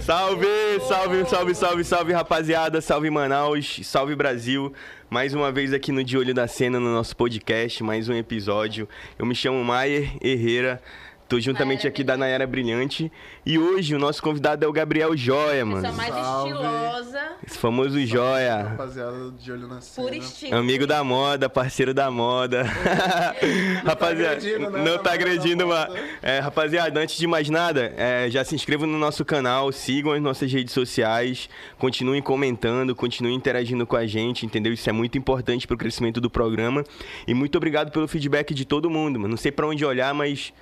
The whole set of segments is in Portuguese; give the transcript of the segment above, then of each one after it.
Salve, salve, salve, salve, salve, rapaziada. Salve Manaus, salve Brasil. Mais uma vez aqui no De Olho da Cena, no nosso podcast, mais um episódio. Eu me chamo Maier Herrera. Tô juntamente Nayara aqui da Nayara Brilhante. E hoje o nosso convidado é o Gabriel Joia, Pessoa mano. mais Salve. estilosa, Esse famoso Joia. Rapaziada de olho na cena. por estilo. Amigo da moda, parceiro da moda. rapaziada, agredindo, né? não tá agredindo, mas. É, rapaziada, antes de mais nada, é, já se inscrevam no nosso canal, sigam as nossas redes sociais, continuem comentando, continuem interagindo com a gente, entendeu? Isso é muito importante pro crescimento do programa. E muito obrigado pelo feedback de todo mundo, mano. Não sei pra onde olhar, mas.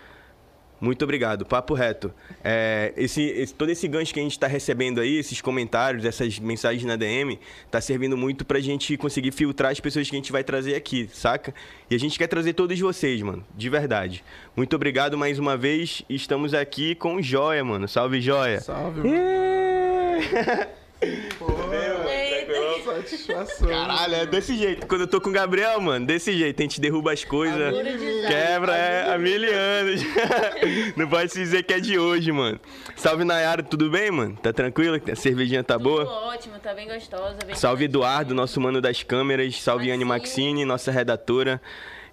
Muito obrigado, papo reto. É, esse, esse- todo esse gancho que a gente está recebendo aí, esses comentários, essas mensagens na DM, tá servindo muito pra gente conseguir filtrar as pessoas que a gente vai trazer aqui, saca? E a gente quer trazer todos vocês, mano, de verdade. Muito obrigado mais uma vez. Estamos aqui com o Joia, mano. Salve, Joia. Salve, mano. Eita. Satisfação. Caralho, é desse jeito. Quando eu tô com o Gabriel, mano, desse jeito. A gente derruba as coisas. Quebra, é, há mil anos. Não pode se dizer que é de hoje, mano. Salve, Nayara, tudo bem, mano? Tá tranquilo? A cervejinha tá Tudo boa? ótimo, tá bem gostosa. Bem Salve, Eduardo, nosso mano das câmeras. Salve, Anne Maxine. Maxine, nossa redatora.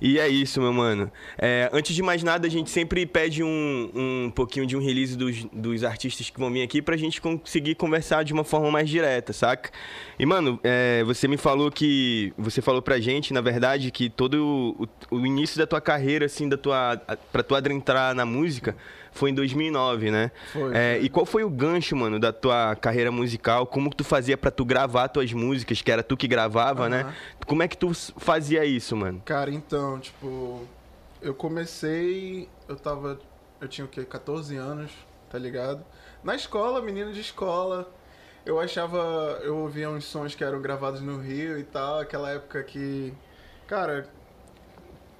E é isso, meu mano. É, antes de mais nada, a gente sempre pede um, um pouquinho de um release dos, dos artistas que vão vir aqui pra gente conseguir conversar de uma forma mais direta, saca? E, mano, é, você me falou que. Você falou pra gente, na verdade, que todo o, o início da tua carreira, assim, da tua. Pra tu adentrar na música, foi em 2009, né? Foi, É, e qual foi o gancho, mano, da tua carreira musical? Como que tu fazia pra tu gravar tuas músicas, que era tu que gravava, né? Aham. Como é que tu fazia isso, mano? Cara, então, tipo, eu comecei, eu tava, eu tinha o quê, 14 anos, tá ligado? Na escola, menino de escola, eu achava, eu ouvia uns sons que eram gravados no Rio e tal, aquela época que, cara,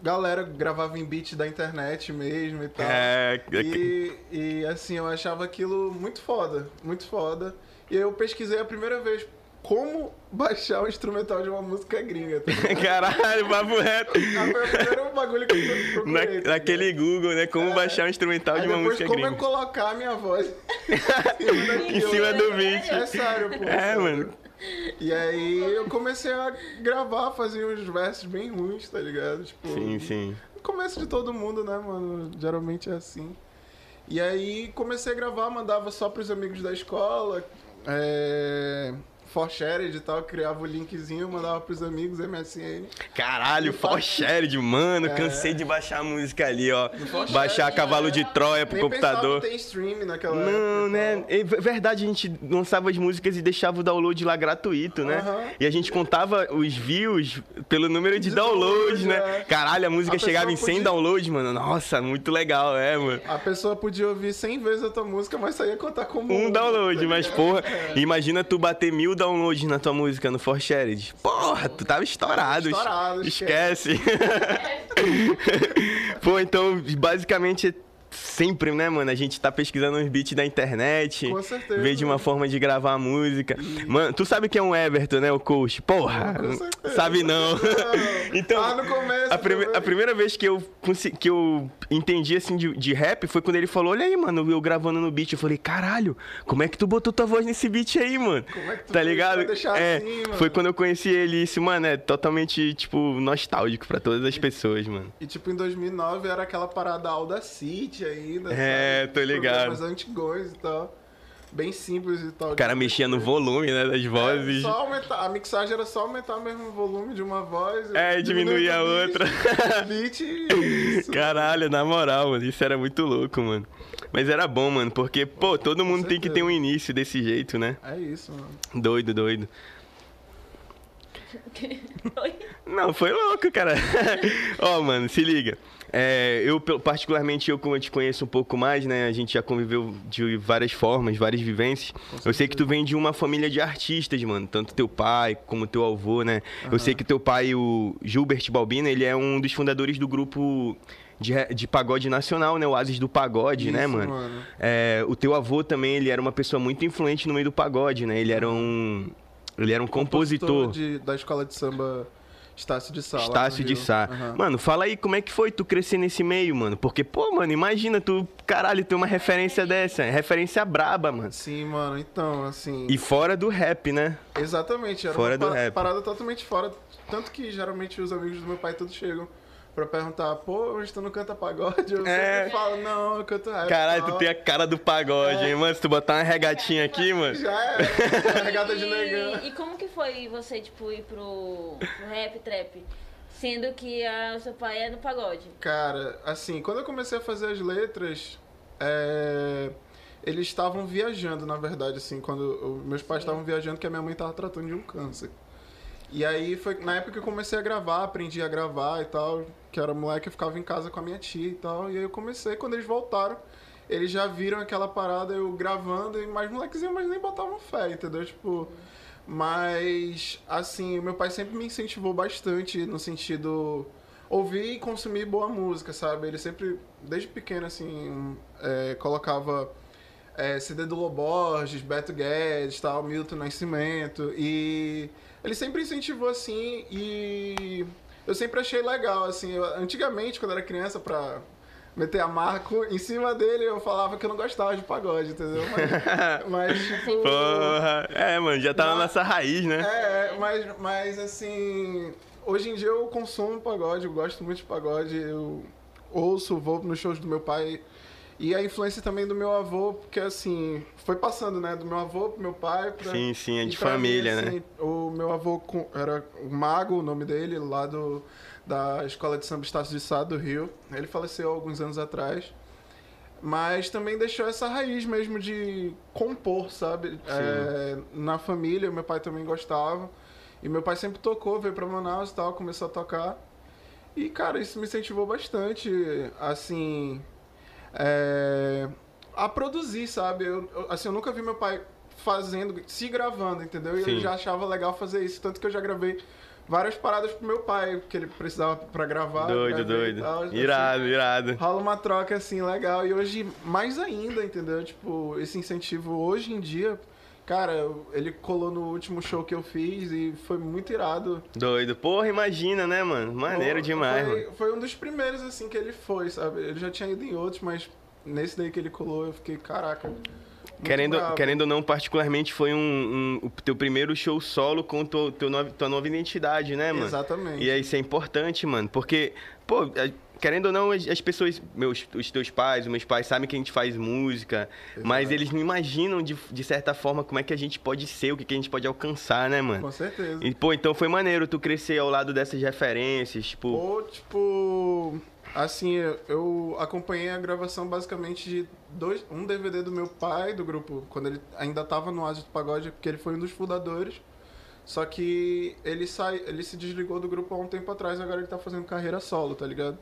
galera gravava em beat da internet mesmo e tal. É, E, e assim, eu achava aquilo muito foda, muito foda. E eu pesquisei a primeira vez como baixar o instrumental de uma música gringa. Tá? Caralho, papo reto. Ah, Foi o bagulho que eu procurei. Na, tá ligado? naquele Google, né? Como É. baixar um instrumental Aí de uma depois música como gringa. eu colocar a minha voz Em cima do beat. É sério, pô. É, sério. mano. E aí eu comecei a gravar, fazer uns versos bem ruins, tá ligado? Tipo, Sim, sim. no começo de todo mundo, né, mano? Geralmente é assim. E aí comecei a gravar, mandava só pros amigos da escola, é... For shared e tal, criava o linkzinho, mandava pros amigos, MSN. Caralho, For Shared, mano. É. Cansei de baixar a música ali, ó. Baixar Cavalo de Troia pro Nem computador. pensava em ter stream naquela Não, época. né? É verdade, a gente lançava as músicas e deixava o download lá gratuito, né? E a gente contava os views pelo número de, De downloads, download, né? é. Caralho, a música A chegava em pessoa 100 podia- downloads, mano. Nossa, muito legal, é, mano. A pessoa podia ouvir 100 vezes a tua música, mas só ia contar como Um download, tá mas porra, É. imagina tu bater mil downloads na tua música no For Shared. Porra, tu tava estourado. Estourado, esquece. Pô, então, basicamente, sempre, né, mano? A gente tá pesquisando uns beats da internet. Com certeza. Ver de uma forma de gravar música. Mano, tu sabe que é um Everton, né, o coach? Porra, Com certeza. sabe não. então, Ah, no começo a, prime- a primeira vez que eu, que eu entendi, assim, de, de rap foi quando ele falou, olha aí, mano, eu gravando no beat. Eu falei, caralho, como é que tu botou tua voz nesse beat aí, mano? Como é que tu tá ligado? é, assim, foi quando eu conheci ele e isso, mano, é totalmente, tipo, nostálgico pra todas as pessoas, mano. E tipo, em 2009 era aquela parada Ainda, É, sabe? tô ligado. Programas antigões e tal. Bem simples e tal. O cara mexia no volume, né, das vozes. É, só aumentar, a mixagem era só aumentar mesmo o volume de uma voz. É, e diminuir a beat, outra. Beat e isso. Caralho, na moral, mano, isso era muito louco, mano. Mas era bom, mano, porque, pô, todo mundo tem que ter um início desse jeito, né? É isso, mano. Doido, doido. Oi? Não, foi louco, cara. Ó, mano, se liga. É, eu, particularmente, eu como eu te conheço um pouco mais, né? A gente já conviveu de várias formas, várias vivências. Eu sei que tu vem de uma família de artistas, mano. Tanto teu pai como teu avô, né? Eu sei que teu pai, o Gilbert Balbina, ele é um dos fundadores do grupo de, de pagode nacional, né? O Ases do Pagode, né, Isso, mano? mano. É, o teu avô também, ele era uma pessoa muito influente no meio do pagode, né? Ele era um... Ele era um compositor. de- da escola de samba Estácio de Sá. Estácio de. Sá. Aham. Mano, fala aí como é que foi tu crescer nesse meio, mano. Porque, pô, mano, imagina tu, caralho, ter uma referência dessa. Referência braba, mano. Sim, mano, então, assim. E fora do rap, né? Exatamente, era Fora uma do pa- rap. parada totalmente fora. Tanto que geralmente os amigos do meu pai todos chegam pra perguntar, pô, hoje tu não canta pagode? Eu É. sempre falo, não, eu canto rap. Caralho, tu tem a cara do pagode, hein, mano? Se tu botar uma regatinha aqui, mano. Já é, regata de negão. E, como que foi você, tipo, ir pro, pro rap, trap? Sendo que a, o seu pai é no pagode. Cara, assim, quando eu comecei a fazer as letras, é, eles estavam viajando, na verdade, assim, quando meus pais estavam viajando, que a minha mãe tava tratando de um câncer. E aí foi na época que eu comecei a gravar, aprendi a gravar e tal, que era moleque, eu ficava em casa com a minha tia e tal, e aí eu comecei, quando eles voltaram, eles já viram aquela parada, eu gravando, e mais molequezinho, mas nem botavam fé, entendeu? Tipo, mas, assim, meu pai sempre me incentivou bastante no sentido ouvir e consumir boa música, sabe? Ele sempre, desde pequeno, assim, é, colocava é, CD do Loborges, Beto Guedes, tal, Milton Nascimento, e ele sempre incentivou, assim, e eu sempre achei legal, assim, eu- antigamente, quando era criança, pra meter a marco, em cima dele eu falava que eu não gostava de pagode, entendeu? Mas, mas tipo... Porra. É, mano, já tá na nossa raiz, né? É, mas, mas assim, hoje em dia eu consumo pagode, eu gosto muito de pagode, eu ouço, vou nos shows do meu pai. E a influência também do meu avô, porque assim, foi passando, né? Do meu avô pro meu pai. Pra, Sim, sim, é de pra família, mim, né? assim, O meu avô era o Mago, o nome dele, lá do, da Escola de Samba Estácio de Sá, do Rio. Ele faleceu alguns anos atrás. Mas também deixou essa raiz mesmo de compor, sabe? É, na família, meu pai também gostava. E meu pai sempre tocou, veio pra Manaus e tal, começou a tocar. E, cara, isso me incentivou bastante, assim, é, a produzir, sabe? Eu, eu- assim, eu nunca vi meu pai fazendo, se gravando, entendeu? E Sim. eu já achava legal fazer isso, tanto que eu já gravei várias paradas pro meu pai, que ele precisava pra gravar. Doido, doido. tal, assim. Irado, irado. Rola uma troca assim legal e hoje mais ainda, entendeu? Tipo, esse incentivo hoje em dia, cara, ele colou no último show que eu fiz e foi muito irado. Doido. Porra, imagina, né, mano? Maneiro Pô, demais, foi, mano. Foi um dos primeiros assim que ele foi, sabe? Ele já tinha ido em outros, mas nesse daí que ele colou, eu fiquei, caraca. Querendo, bravo. querendo ou não, particularmente, foi um, um- o teu primeiro show solo com teu, teu nova, tua nova identidade, né, mano? Exatamente. E aí isso é importante, mano, porque, pô, a- querendo ou não, as, as pessoas, meus, os teus pais, os meus pais sabem que a gente faz música, mas eles não imaginam de, de certa forma como é que a gente pode ser, o que, que a gente pode alcançar, né, mano? Com certeza. E, pô, então foi maneiro tu crescer ao lado dessas referências, tipo, Ou, tipo, assim, eu- acompanhei a gravação basicamente de dois, um DVD do meu pai, do grupo, quando ele ainda tava no Asio do Pagode, porque ele foi um dos fundadores. Só que ele, sai, ele se desligou do grupo há um tempo atrás, agora ele tá fazendo carreira solo, tá ligado?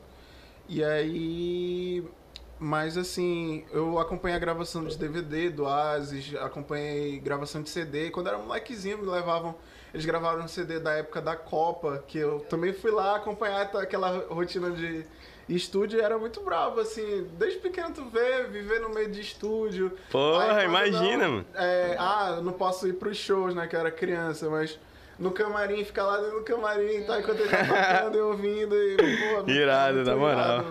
E aí. Mas assim, eu acompanhei a gravação de DVD do Asis, acompanhei gravação de CD. Quando eu era molequezinho, me levavam. Eles gravaram um CD da época da Copa, que eu também fui lá acompanhar aquela rotina de estúdio e era muito bravo, assim. Desde pequeno tu vê, viver no meio de estúdio. Porra, Aí, imagina, não- mano. é, ah, não posso ir pros shows, né, que eu era criança, mas no camarim, ficar lá dentro do camarim, tá, enquanto ele tá tocando e ouvindo e, pô, Irado, na moral.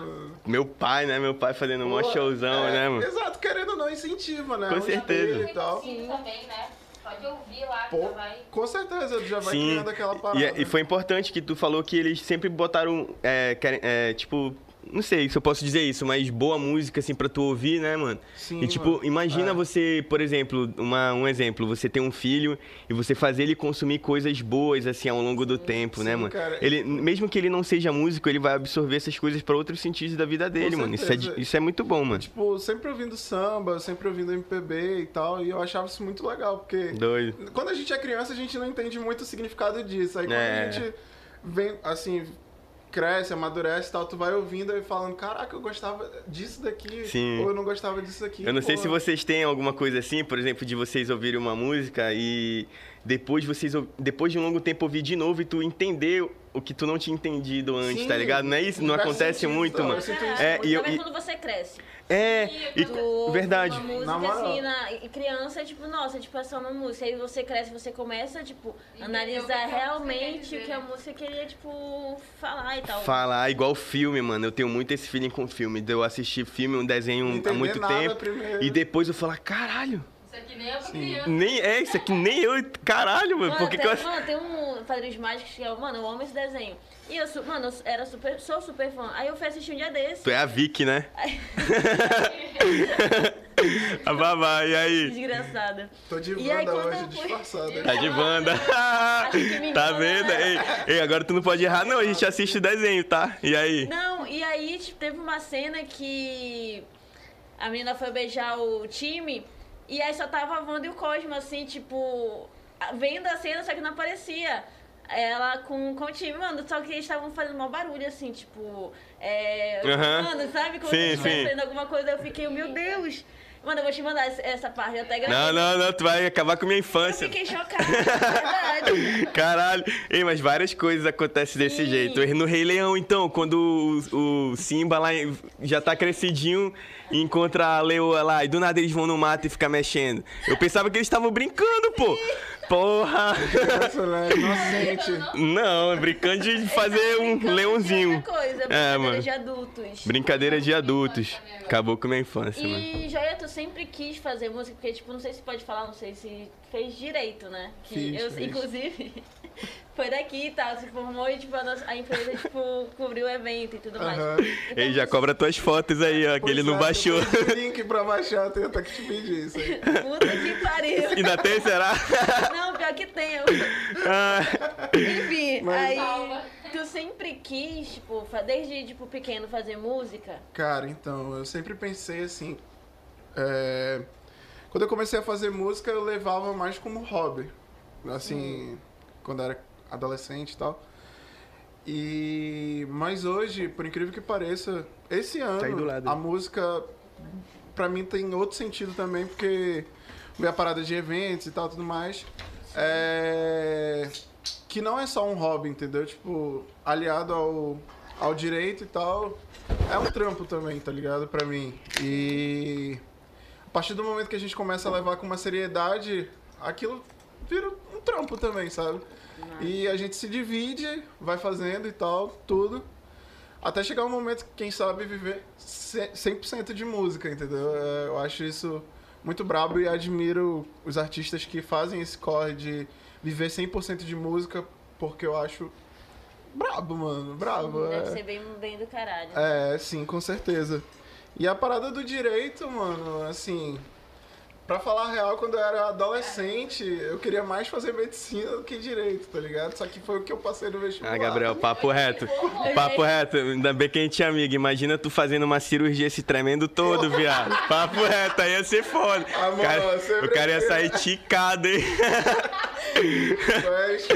meu pai, né, meu pai fazendo um showzão, é, né, mano? Exato, querendo ou não, incentiva, né? Com Um certeza. E tal. Sim. também, né? Pode ouvir lá que Pô, já vai. com certeza, já vai Sim. criando aquela parada. E, é- e foi importante que tu falou que eles sempre botaram, é, querem- é, tipo, não sei se eu posso dizer isso, mas boa música, assim, pra tu ouvir, né, mano? Sim, e, tipo, mano. imagina É. você, por exemplo, uma, um exemplo, você ter um filho e você fazer ele consumir coisas boas, assim, ao longo do tempo, né, Sim, mano? cara. Ele, mesmo que ele não seja músico, ele vai absorver essas coisas pra outros sentidos da vida dele, mano. Isso é, isso é muito bom, mano. Tipo, sempre ouvindo samba, sempre ouvindo MPB e tal, e eu achava isso muito legal, porque Doido. quando a gente é criança, a gente não entende muito o significado disso. Aí quando É. a gente vem, assim, cresce, amadurece e tal, tu vai ouvindo e falando, caraca, eu gostava disso daqui, Sim. ou eu não gostava disso aqui. Eu não sei pô. se vocês têm alguma coisa assim, por exemplo, de vocês ouvirem uma música e depois vocês depois de um longo tempo ouvir de novo e tu entender o que tu não tinha entendido antes, Sim, tá ligado? Não é isso? Não acontece sentido, muito, mano. eu sinto isso É, muito e eu- e- quando você cresce. É, e, Tu ouve verdade. Uma música Na assim, na, e criança, tipo, nossa, tipo, é só uma música. Aí você cresce, você começa, tipo, que analisar a música realmente o que a dizer, música queria, tipo, falar e tal. Falar igual filme, mano. Eu tenho muito esse feeling com filme. De eu assistir filme, um desenho Não há muito tempo. primeiro. E depois eu falar, caralho. Aqui nem é pra criança. Nem, é, isso aqui nem eu. Caralho, mano. Mano, Por que tem, que eu. mano, tem um Padrinhos Mágicos que é, mano, eu amo esse desenho. E eu, mano, eu era super, sou super fã. Aí eu fui assistir um dia desse. Tu é a Vicky, né? a babá, e aí? Desgraçada. Tô de E aí, quando hoje, eu fui- disfarçada. Tá de banda. Tá vendo? né? Ei, ei, agora tu não pode errar, não. A gente assiste o desenho, tá? E aí? Não, e aí tipo, teve uma cena que a menina foi beijar o time e aí só tava a Wanda e o Cosmo, assim, tipo, vendo a cena, só que não aparecia. Ela com, com o time, mano, só que eles estavam fazendo um barulho, assim, tipo, é. Aham. Mano, sabe? Como Sim, se sim. fazendo alguma coisa, eu fiquei, meu Deus! Mano, eu vou te mandar essa- parte, eu até gravei. Não, não, não. Tu vai acabar com a minha Eu infância. fiquei chocada, é verdade. Caralho. Ei, mas várias coisas acontecem desse Sim. jeito. No Rei Leão, então, quando o, o Simba lá já tá crescidinho e encontra a leoa lá, e do nada eles vão no mato e ficam mexendo. Eu pensava que eles estavam brincando, pô. Porra! Né? Inocente. Não, brincando de fazer um leãozinho. coisa, É, brincadeira mano. de adultos. Brincadeira de adultos. Acabou com a minha infância, mano. E Joia, tu sempre quis fazer música, porque, tipo, não sei se pode falar, não sei se fez direito, né? Que Fiz, eu, fiz. Inclusive, foi daqui e tal, se formou e, tipo, a, nossa- a empresa, tipo, cobriu o evento e tudo mais. Aham. Então, Ei, já cobra tuas fotos aí, ó, que ele não é, baixou. eu tenho link pra baixar, eu tenho até que te pedir isso aí. Puta que pariu. Ainda tem, será? Não, pior que tem. eu- Ah, Enfim, Mas- aí Calma. tu sempre quis, tipo, desde, tipo, pequeno fazer música? Cara, então, eu sempre pensei assim. é, Quando eu comecei a fazer música, eu levava mais como hobby. Assim, quando eu era adolescente e tal. E. Mas hoje, por incrível que pareça, esse ano, Tá do lado. a música, pra mim, tem outro sentido também, porque veio a parada de eventos e tal, tudo mais. É... Que não é só um hobby, entendeu? Tipo, aliado ao, ao direito e tal, é um trampo também, tá ligado? Pra mim. E a partir do momento que a gente começa a levar com uma seriedade, aquilo vira um trampo também, sabe? E a gente se divide, vai fazendo e tal, tudo. Até chegar um momento que, quem sabe, viver ce- 100% de música, entendeu? É, Eu acho isso muito brabo e admiro os artistas que fazem esse corre de viver 100% de música, porque eu acho brabo, mano, brabo. Deve é. ser bem, bem do caralho. É, sim, com certeza. E a parada do direito, mano, assim. Pra falar a real, quando eu era adolescente, eu queria mais fazer medicina do que direito, tá ligado? Só que foi o que eu passei no vestibular. Ah, Gabriel, papo reto. Papo reto. Ainda bem que a gente é amigo. Imagina tu fazendo uma cirurgia se tremendo todo, viado. Papo reto, aí ia ser foda. Ah, O cara, mano, sempre o cara ia sair ticado, hein? Mas,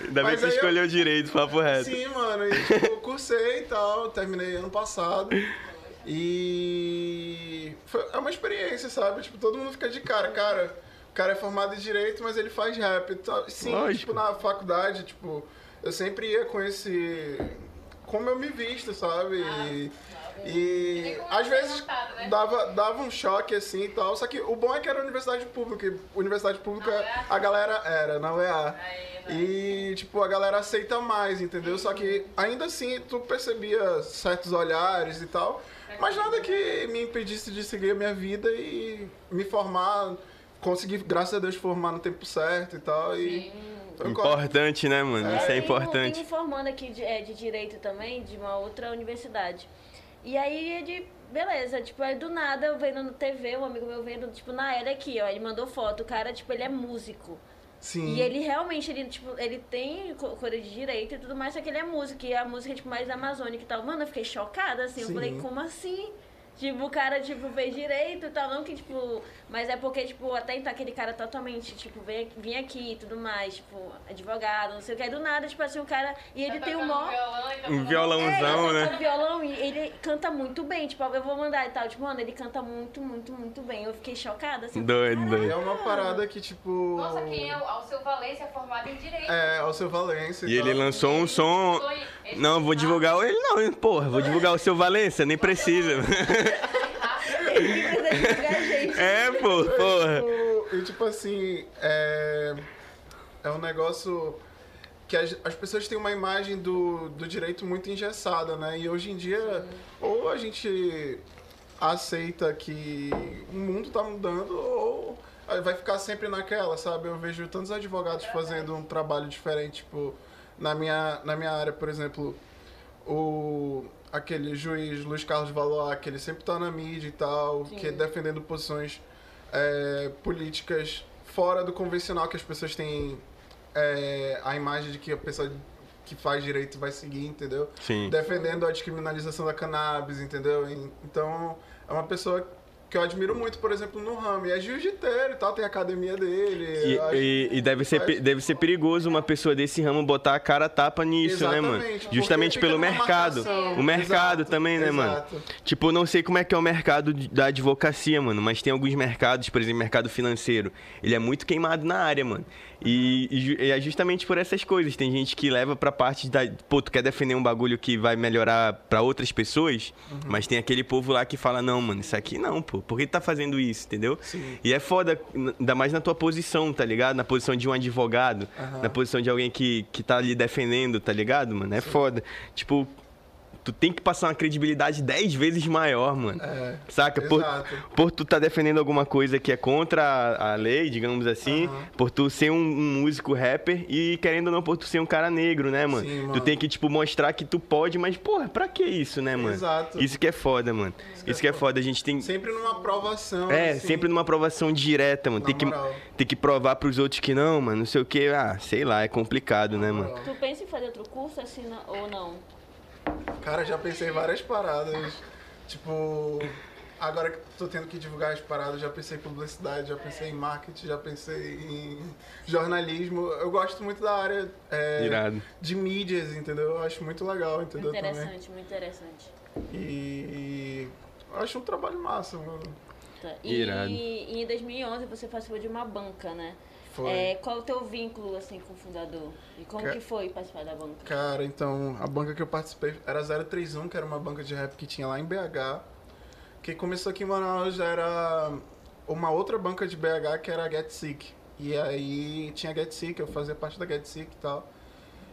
Ainda bem Mas que tu aí eu- escolheu direito, papo reto. sim, mano, e tipo, eu cursei e tal, terminei ano passado. E foi, é uma experiência, sabe? Tipo, todo mundo fica de cara, cara. O cara é formado em direito, mas ele faz rap. e tal. Sim, Lógico. tipo, na faculdade, tipo, eu sempre ia com esse. Como eu me visto, sabe? E, e como às é vezes montado, né? dava, dava um choque assim e tal. Só que o bom é que era universidade pública. e Universidade pública, Na UEA? a galera era, na UEA. Aí, vai. E, tipo, a galera aceita mais, entendeu? Só que ainda assim tu percebia certos olhares e tal. Mas nada que me impedisse de seguir a minha vida e me formar. Conseguir, graças a Deus, formar no tempo certo e tal. E. Importante, né, mano? Isso é Tem um- Tem importante. um formando aqui de, é, de direito também, de uma outra universidade. E aí ele, beleza, tipo, aí do nada eu vendo no TV, um amigo meu vendo, tipo, na era aqui, ó, ele mandou foto, o cara, tipo, ele é músico. Sim. E ele realmente, ele, tipo, ele tem co- coisa de direito e tudo mais, só que ele é músico, e a música, tipo, mais amazônica e tal. Mano, eu fiquei chocada, assim, Sim. eu falei, como assim? Tipo, o cara, tipo, fez direito e tal, não que, tipo... Mas é porque, tipo, até então aquele cara totalmente, tipo, vem, vinha aqui e tudo mais, tipo, advogado, não sei o que. Aí do nada, tipo assim, o cara... E ele Tá tem um mó... violão tá Um violãozão, É, ele né? toca violão e ele canta muito bem, tipo, eu vou mandar e tal. Tipo, mano, ele canta muito, muito, muito bem. Eu fiquei chocada, assim. falei, Doido, É doido. uma parada que, tipo. Nossa, quem é o Alceu Valência, formado em Direito. É, ao seu Valência. E ele tal. lançou um som. Foi- ele Não, vou divulgar ele não, hein, porra. Vou divulgar o seu Valência, nem precisa. Ninguém precisa divulgar a gente. É, pô, porra. Tipo, E tipo assim, é, é um negócio que as, as pessoas têm uma imagem do, do direito muito engessada, né? E hoje em dia, ou a gente aceita que o mundo tá mudando, ou vai ficar sempre naquela, sabe? Eu vejo tantos advogados fazendo um trabalho diferente, tipo, na minha, na minha área, por exemplo, o aquele juiz Luiz Carlos Valois, que ele sempre tá na mídia e tal, Sim. que é defendendo posições é, políticas fora do convencional que as pessoas têm é, a imagem de que a pessoa que faz direito vai seguir, entendeu? Sim. Defendendo a descriminalização da cannabis, entendeu? Então, é uma pessoa que eu admiro muito, por exemplo, no ramo. E é jiu-jiteiro e tal, tem a academia dele. E, e- e deve, ser, faz- deve ser perigoso uma pessoa desse ramo botar a cara tapa nisso, né, mano? Exatamente, Justamente pelo mercado. O mercado Exato, também, né, mano? exato. Tipo, eu não sei como é que é o mercado da advocacia, mano, mas tem alguns mercados, por exemplo, mercado financeiro. Ele é muito queimado na área, mano. E, e é justamente por essas coisas. Tem gente que leva pra parte da. Pô, tu quer defender um bagulho que vai melhorar pra outras pessoas, Uhum. mas tem aquele povo lá que fala: não, mano, isso aqui não, pô. Por que tu tá fazendo isso, entendeu? Sim. E é foda, ainda mais na tua posição, tá ligado? Na posição de um advogado, Aham. na posição de alguém que, que tá ali defendendo, tá ligado, mano? É foda. Tipo, tu tem que passar uma credibilidade 10 vezes maior, mano. É, Saca? Por, por tu tá defendendo alguma coisa que é contra a, a lei, digamos assim, Aham. por tu ser um, um músico rapper e querendo ou não, por tu ser um cara negro, né, mano? Sim, Tu mano. tem que, tipo, mostrar que tu pode, mas, porra, pra que isso, né, mano? Exato. Isso que é foda, mano. Isso, que é foda. A gente tem. Sempre numa aprovação. É, assim. sempre numa aprovação direta, mano. Na Tem que, moral. tem que provar pros outros que não, mano, não sei o que. Ah, sei lá, é complicado, né, mano? Tu pensa em fazer outro curso assim na- ou não? Cara, já pensei em várias paradas. Tipo, agora que tô tendo que divulgar as paradas, já pensei em publicidade, já pensei em marketing, já pensei em jornalismo. Eu gosto muito da área é, de mídias, entendeu? Eu acho muito legal, entendeu? Também. Interessante, muito interessante. E eu acho um trabalho massa, mano. Tá. E, Irado. e em 2011 você participou de uma banca, né? É, qual o teu vínculo assim com o fundador? E como Ca- que foi participar da banca? Cara, então, a banca que eu participei era 031, que era uma banca de rap que tinha lá em BH. Que começou aqui em Manaus, era uma outra banca de BH que era a Get Sick. E aí tinha a Get Sick, eu fazia parte da Get Sick e tal.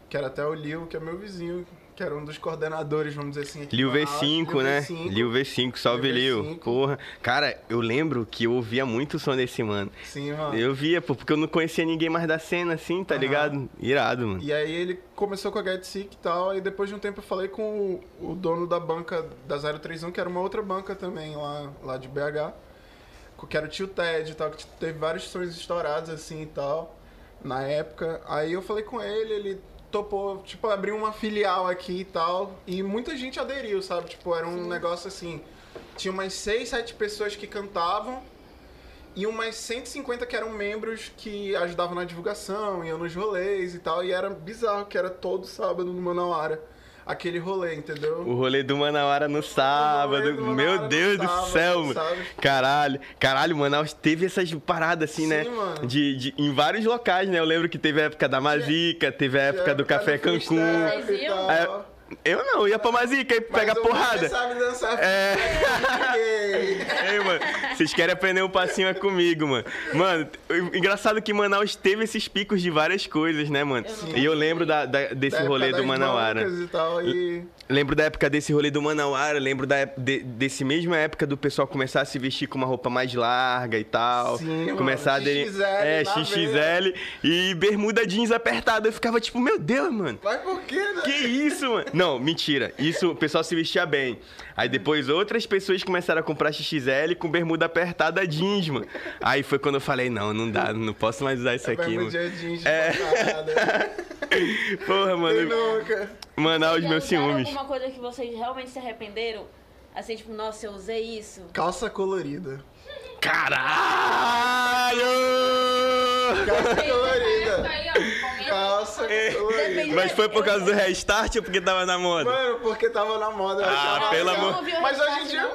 Que era até o Lil, que é meu vizinho, que era um dos coordenadores, vamos dizer assim. Liu Manaus. V5, Lil né? V5. Liu V5, salve Liu Liu. V5. Porra. Cara, eu lembro que eu ouvia muito o som desse mano. Sim, mano. Eu via, pô, porque eu não conhecia ninguém mais da cena, assim, tá Aham. ligado? Irado, mano. E aí ele começou com a Get Sick e tal, e depois de um tempo eu falei com o, o dono da banca da 031, que era uma outra banca também lá, lá de BH, que era o tio Ted e tal, que teve vários sonhos estourados assim e tal, na época. Aí eu falei com ele, ele topou, tipo, abrir uma filial aqui e tal, e muita gente aderiu, sabe? Tipo, era um negócio assim, tinha umas 6, 7 pessoas que cantavam, e umas 150 que eram membros que ajudavam na divulgação, iam nos rolês e tal. E era bizarro, que era todo sábado no Manauara. Aquele rolê, entendeu? O rolê do Manauara no sábado. do Manauara Meu Deus do sábado, céu, mano. Caralho. Caralho, Manaus teve essas paradas assim, Sim, né? mano. De, de- em vários locais, né? Eu lembro que teve a época da Mazica, teve a época do Café Cancún. Vocês iam? Eu não, ia pra Mazica e pegar porrada. sabe dançar É. Ei, Ei, mano, vocês querem aprender um passinho é comigo, mano. Mano, o engraçado que Manaus teve esses picos de várias coisas, né, mano? Sim. E eu lembro da- da- desse da rolê do Manauara. E tal, e... Lembro da época desse rolê do Manauara, lembro da, de- desse mesma época do pessoal começar a se vestir com uma roupa mais larga e tal. Sim, mano, começar a XXL É, XXL e bermuda jeans apertada. Eu ficava tipo, meu Deus, mano. Mas por quê, né? Que isso, mano? Não, mentira. Isso, o pessoal se vestia bem. Aí depois outras pessoas começaram a comprar XXL com bermuda apertada jeans, mano. Aí foi quando eu falei, não, não dá, não posso mais usar isso aqui, Vai no mano. jeans É. Porra, mano. nunca? Manaus, meus ciúmes. alguma coisa que vocês realmente se arrependeram? Assim, tipo, nossa, eu usei isso. Calça colorida. Caralho! Calça colorida. Calça Depende- colorida. Mas foi por causa do restart ou porque tava na moda? Mano, porque tava na moda. Ah, pelo amor- Mas hoje em dia.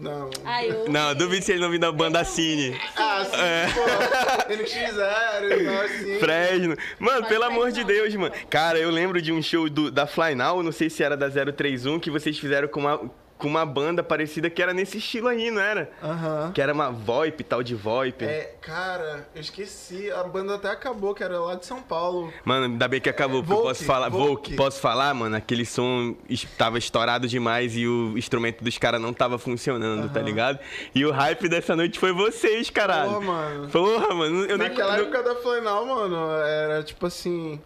Não. Ai, eu... Não, duvido se ele não vindo da banda Cine. Ah, sim, É. pô. NX0 e tal, assim. Fresno. Mano, Mas pelo amor de. Deus, mano. Cara, eu lembro de um show do- da Fly Now, não sei se era da 031, que vocês fizeram com uma. Com uma banda parecida que era nesse estilo aí, não era? Aham. Que era uma VoIP, tal de VoIP. É, cara, eu esqueci. A banda até acabou, que era lá de São Paulo. Mano, ainda bem que acabou, porque eu Volk, posso falar. Volk. Posso falar, mano? Aquele som estava estourado demais e o instrumento dos caras não tava funcionando, tá Aham. ligado? E o hype dessa noite foi vocês, caralho. Porra, mano. Porra, mano, eu nem Naquela eu- época da Flanal, mano, era tipo assim.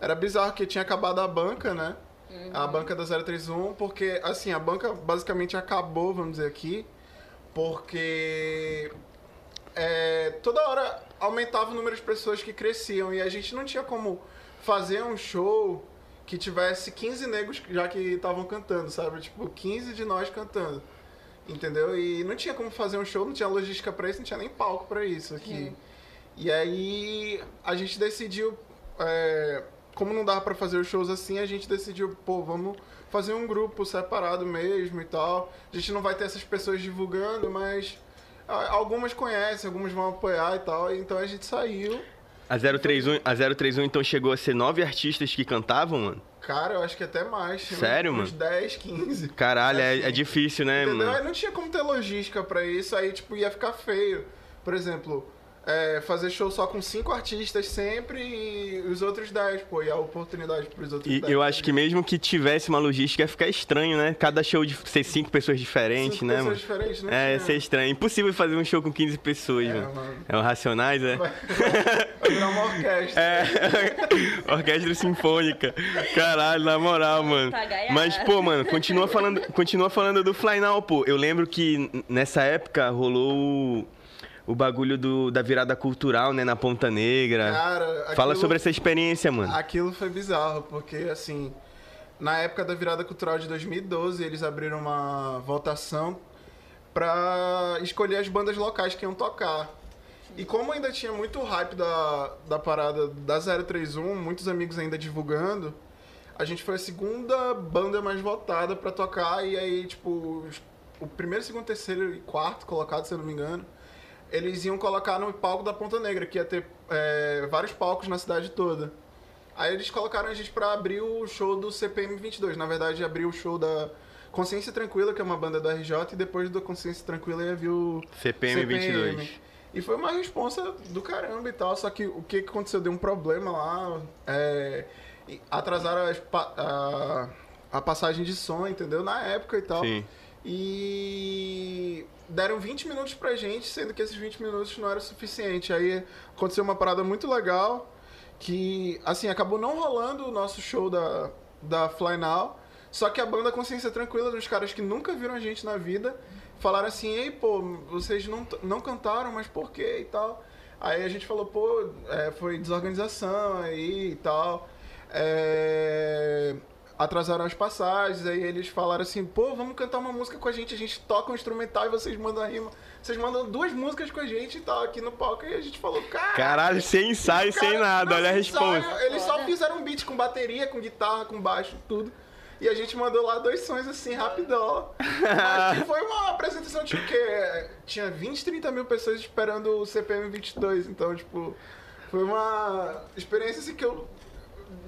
Era bizarro que tinha acabado a banca, né? A banca da 031, porque, assim, a banca basicamente acabou, vamos dizer aqui, porque é, toda hora aumentava o número de pessoas que cresciam e a gente não tinha como fazer um show que tivesse 15 negros já que estavam cantando, sabe? Tipo, 15 de nós cantando. Entendeu? E não tinha como fazer um show, não tinha logística pra isso, não tinha nem palco pra isso aqui. E aí a gente decidiu, é, como não dava pra fazer os shows assim, a gente decidiu, pô, vamos fazer um grupo separado mesmo e tal. A gente não vai ter essas pessoas divulgando, mas algumas conhecem, algumas vão apoiar e tal. Então a gente saiu. A 031, a 031 então chegou a ser nove artistas que cantavam, mano? Cara, eu acho que até mais. tinha Sério, uns mano? 10, 15. Caralho, é, Assim, é difícil, né, Entendeu? Aí mano? não tinha como ter logística pra isso, aí tipo ia ficar feio. Por exemplo, é, fazer show só com cinco artistas sempre e os outros 10, pô, e a oportunidade pros outros E 10. eu acho que mesmo que tivesse uma logística ia ficar estranho, né? Cada show de ser cinco pessoas diferentes, Cinco né, pessoas mano? diferentes, né? É, ia ser estranho. Impossível fazer um show com 15 pessoas, É, mano. mano. É o Racionais, é? Vai virar uma orquestra. É, orquestra sinfônica. Caralho, na moral, mano. Mas, pô, mano, continua falando, continua falando do Fly Now, pô. Eu lembro que nessa época rolou o, o bagulho do, da virada cultural, né, na Ponta Negra. Cara, Fala aquilo- sobre essa experiência, mano. Aquilo foi bizarro, porque assim, na época da virada cultural de 2012, eles abriram uma votação pra escolher as bandas locais que iam tocar. E como ainda tinha muito hype da, da parada da 031, muitos amigos ainda divulgando, a gente foi a segunda banda mais votada pra tocar, e aí, tipo, o primeiro, segundo, terceiro e quarto colocado, se eu não me engano, eles iam colocar no palco da Ponta Negra, que ia ter é, vários palcos na cidade toda. Aí eles colocaram a gente pra abrir o show do CPM 22. Na verdade, abriu o show da Consciência Tranquila, que é uma banda do RJ, e depois do Consciência Tranquila ia vir o CPM 22. E foi uma responsa do caramba e tal, só que o que aconteceu? Deu um problema lá, é, atrasaram as pa- a, a passagem de som, entendeu? Na época e tal. Sim. E deram 20 minutos pra gente, sendo que esses 20 minutos não era suficiente. Aí aconteceu uma parada muito legal, que, assim, acabou não rolando o nosso show da, da Fly Now, só que a banda Consciência Tranquila, dos caras que nunca viram a gente na vida, falaram assim, ei, pô, vocês não, não cantaram, mas por quê e tal. Aí a gente falou, pô, é, foi desorganização aí e tal. É, atrasaram as passagens, aí eles falaram assim, pô, vamos cantar uma música com a gente, a gente toca um instrumental e vocês mandam a rima. Vocês mandam duas músicas com a gente e tal, aqui no palco. E a gente falou, cara... Caralho, sem ensaio, sem cara, nada, não, olha a sem resposta. ensaio, Eles só fizeram um beat com bateria, com guitarra, com baixo, tudo. E a gente mandou lá dois sons assim, rapidão. Mas que foi uma apresentação, tipo, que tinha 20, 30 mil pessoas esperando o CPM 22. Então, tipo, foi uma experiência assim que eu.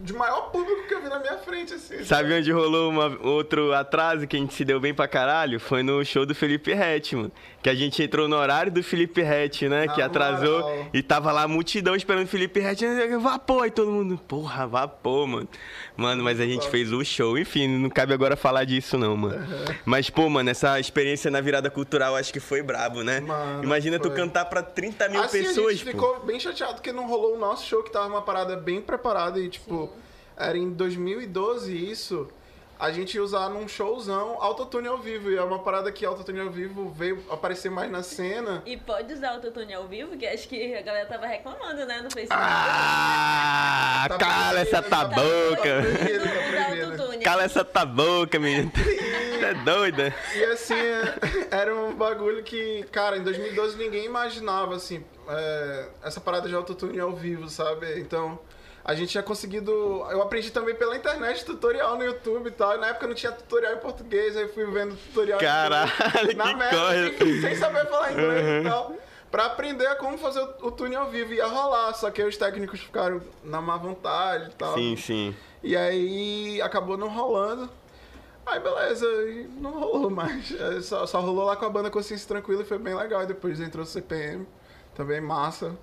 De maior público que eu vi na minha frente, assim. Sabe onde rolou uma, outro atraso que a gente se deu bem pra caralho? Foi no show do Felipe Rett, mano. Que a gente entrou no horário do Felipe Rett, né? Na que atrasou. moral. E tava lá a multidão esperando o Felipe Rett. Vapor! E todo mundo, porra, vapor, mano. Mano, mas a gente fez o show. Enfim, não cabe agora falar disso, não, mano. Mas, pô, mano, essa experiência na virada cultural acho que foi brabo, né? Mano, Imagina tu foi. cantar pra 30 mil assim, pessoas, a gente pô. ficou bem chateado que não rolou o nosso show, que tava uma parada bem preparada e, tipo, era em 2012 isso. A gente ia usar num showzão autotune ao vivo. E é uma parada que autotune ao vivo veio aparecer mais na cena. E pode usar autotune ao vivo, que acho que a galera tava reclamando, né, no Facebook. Ah, Tá cala essa proibido, tua tá boca. proibido, tá Usa proibido. autotune. Cala essa tua boca, menino. Você é doida? E assim, era um bagulho que, cara, em 2012 ninguém imaginava, assim, é, essa parada de autotune ao vivo, sabe? Então, a gente tinha conseguido. Eu aprendi também pela internet, tutorial no YouTube e tal. E na época não tinha tutorial em português, aí eu fui vendo tutorial em Caralho, que na merda, corre. sem, sem saber falar inglês e tal. Pra aprender como fazer o, o tune ao vivo. Ia rolar, só que os técnicos ficaram na má vontade e tal. Sim, sim. E aí acabou não rolando. Aí beleza, não rolou mais. É, Só, só rolou lá com a banda Consciência Tranquila e foi bem legal. E depois entrou o CPM, também massa.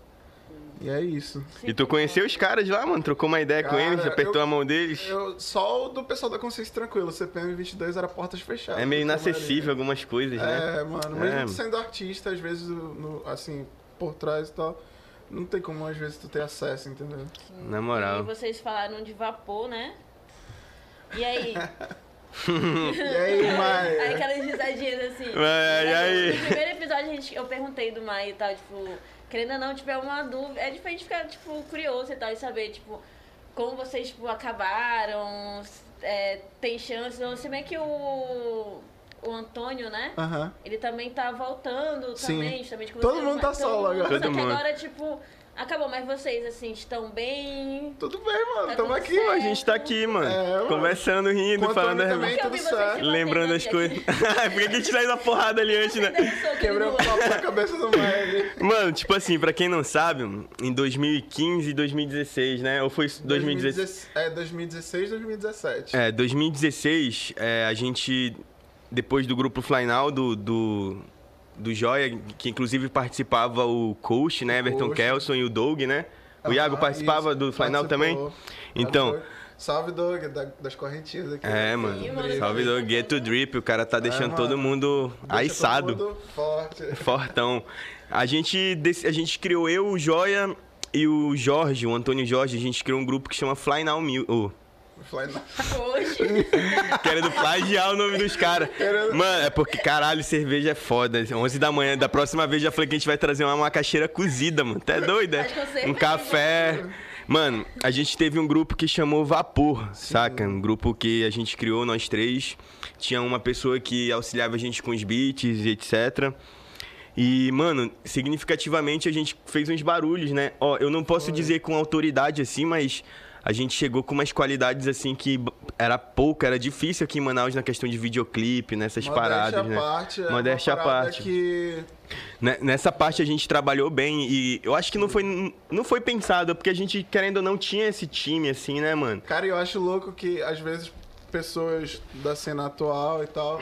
E é isso. E tu conheceu os caras lá, mano? Trocou uma ideia com Cara, eles, apertou eu- a mão deles? Eu, só o do pessoal da Consciência Tranquila, o CPM 22 era portas fechadas. É meio inacessível algumas coisas, né? É, mano, mesmo É. tu sendo artista, às vezes, no- assim, por trás e tal, não tem como às vezes tu ter acesso, entendeu? Na E moral. vocês falaram de vapor, né? E aí? E aí, Aí Maia? aquelas risadinhas assim. Vai, e aí? No primeiro episódio a gente, eu perguntei do Maia e tal, tipo, querendo ou não, tiver uma dúvida. É diferente ficar, tipo, curioso e tal, e saber, tipo, como vocês, tipo, acabaram, é, tem chance. Não sei bem que o. O Antônio, né? Ele também tá voltando Sim. também, justamente com Todo mundo tá solo agora. Só que agora, tipo, acabou. Mas vocês, assim, estão bem. Tudo bem, mano, Tá tamo aqui. certo. Pô, a gente tá aqui, mano. É, mano. Conversando, rindo, Com o falando também, tudo certo. Lembrando as coisas. Por que a gente saiu da porrada ali antes, né? Quebrou o na cabeça do Maia ali. Mano, tipo assim, pra quem não sabe, em 2015 e 2016, né? Ou foi 2016? É, 2016, 2017. É, 2016, é, a gente, depois do grupo Fly Now, do, do, do Joia, que inclusive participava o coach, né? Everton Coach. Kelson e o Doug, né? O Aham, Iago participava isso, do Now também? Então, Salve, Doug, da- das correntinhas aqui. é, mano. Sim, mano. Salve do Get to Drip, o cara tá deixando mano. todo mundo Deixa aiçado. todo mundo Forte. Fortão. A gente, a gente criou eu, o Joia e o Jorge, o Antônio Jorge, a gente criou um grupo que chama Fly Now Mil. Oh, Fly. Hoje. querendo plagiar o nome dos caras. Querendo- Mano, é porque caralho, cerveja é foda. 11 da manhã, da próxima vez já falei que a gente vai trazer uma macaxeira cozida, mano. Tá é? Que eu sei Um café. Mano, a gente teve um grupo que chamou Vapor, saca? Um grupo que a gente criou, nós três. Tinha uma pessoa que auxiliava a gente com os beats e etc. E, mano, significativamente a gente fez uns barulhos, né? Ó, eu não posso dizer com autoridade assim, mas a gente chegou com umas qualidades assim que era pouco, era difícil aqui em Manaus na questão de videoclipe, nessas Modéstia paradas, né? parte, é Modéstia à parte. que Né, Nessa parte a gente trabalhou bem e eu acho que não foi, não foi pensado, porque a gente, querendo ou não, tinha esse time, assim, né, mano? Cara, eu acho louco que às vezes pessoas da cena atual e tal.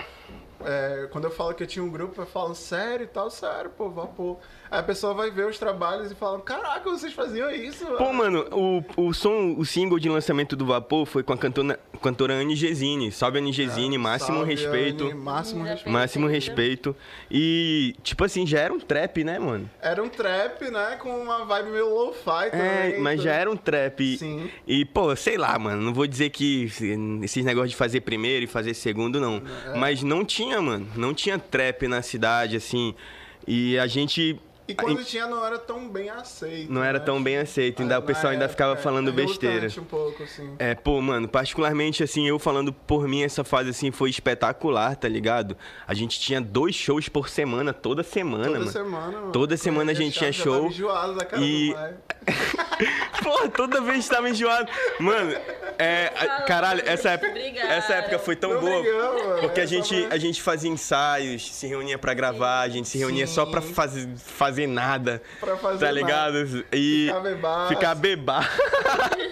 é, quando eu falo que eu tinha um grupo, eu falo sério e tal, sério, pô, vapor. Aí a pessoa vai ver os trabalhos e fala, caraca, vocês faziam isso, mano. Pô, mano, o, o som, o single de lançamento do Vapor foi com a cantora, cantora Anne Gesine. Salve Anne Gesine, máximo Salve, respeito. Anne, máximo respeito. Máximo respeito. E, tipo assim, já era um trap, né, mano? Era um trap, né? Com uma vibe meio lo-fi também. É, mas então- já era um trap. E- Sim. E, pô, sei lá, mano, não vou dizer que esses negócios de fazer primeiro e fazer segundo, não. É. Mas não tinha, mano. Não tinha trap na cidade, assim. E a gente. E quando tinha, não era tão bem aceito. Não era né? tão bem aceito, ainda Ah, o pessoal ainda ficava época, falando é besteira. relutante um pouco, assim. É, pô, mano, particularmente assim, eu falando por mim, essa fase assim foi espetacular, tá ligado? A gente tinha dois shows por semana, toda semana, Toda mano. semana, mano. Toda semana a gente tinha show. enjoado da cara e-. Porra, toda vez tava enjoado. Mano, é. a- Caralho, essa época, Obrigada. essa época foi tão Não boa. Porque a É gente, a gente fazia ensaios, se reunia pra gravar, a gente se reunia Sim. só pra fazer, fazer nada. Pra fazer tá nada. ligado? E Ficar bebaço. ficar bebar.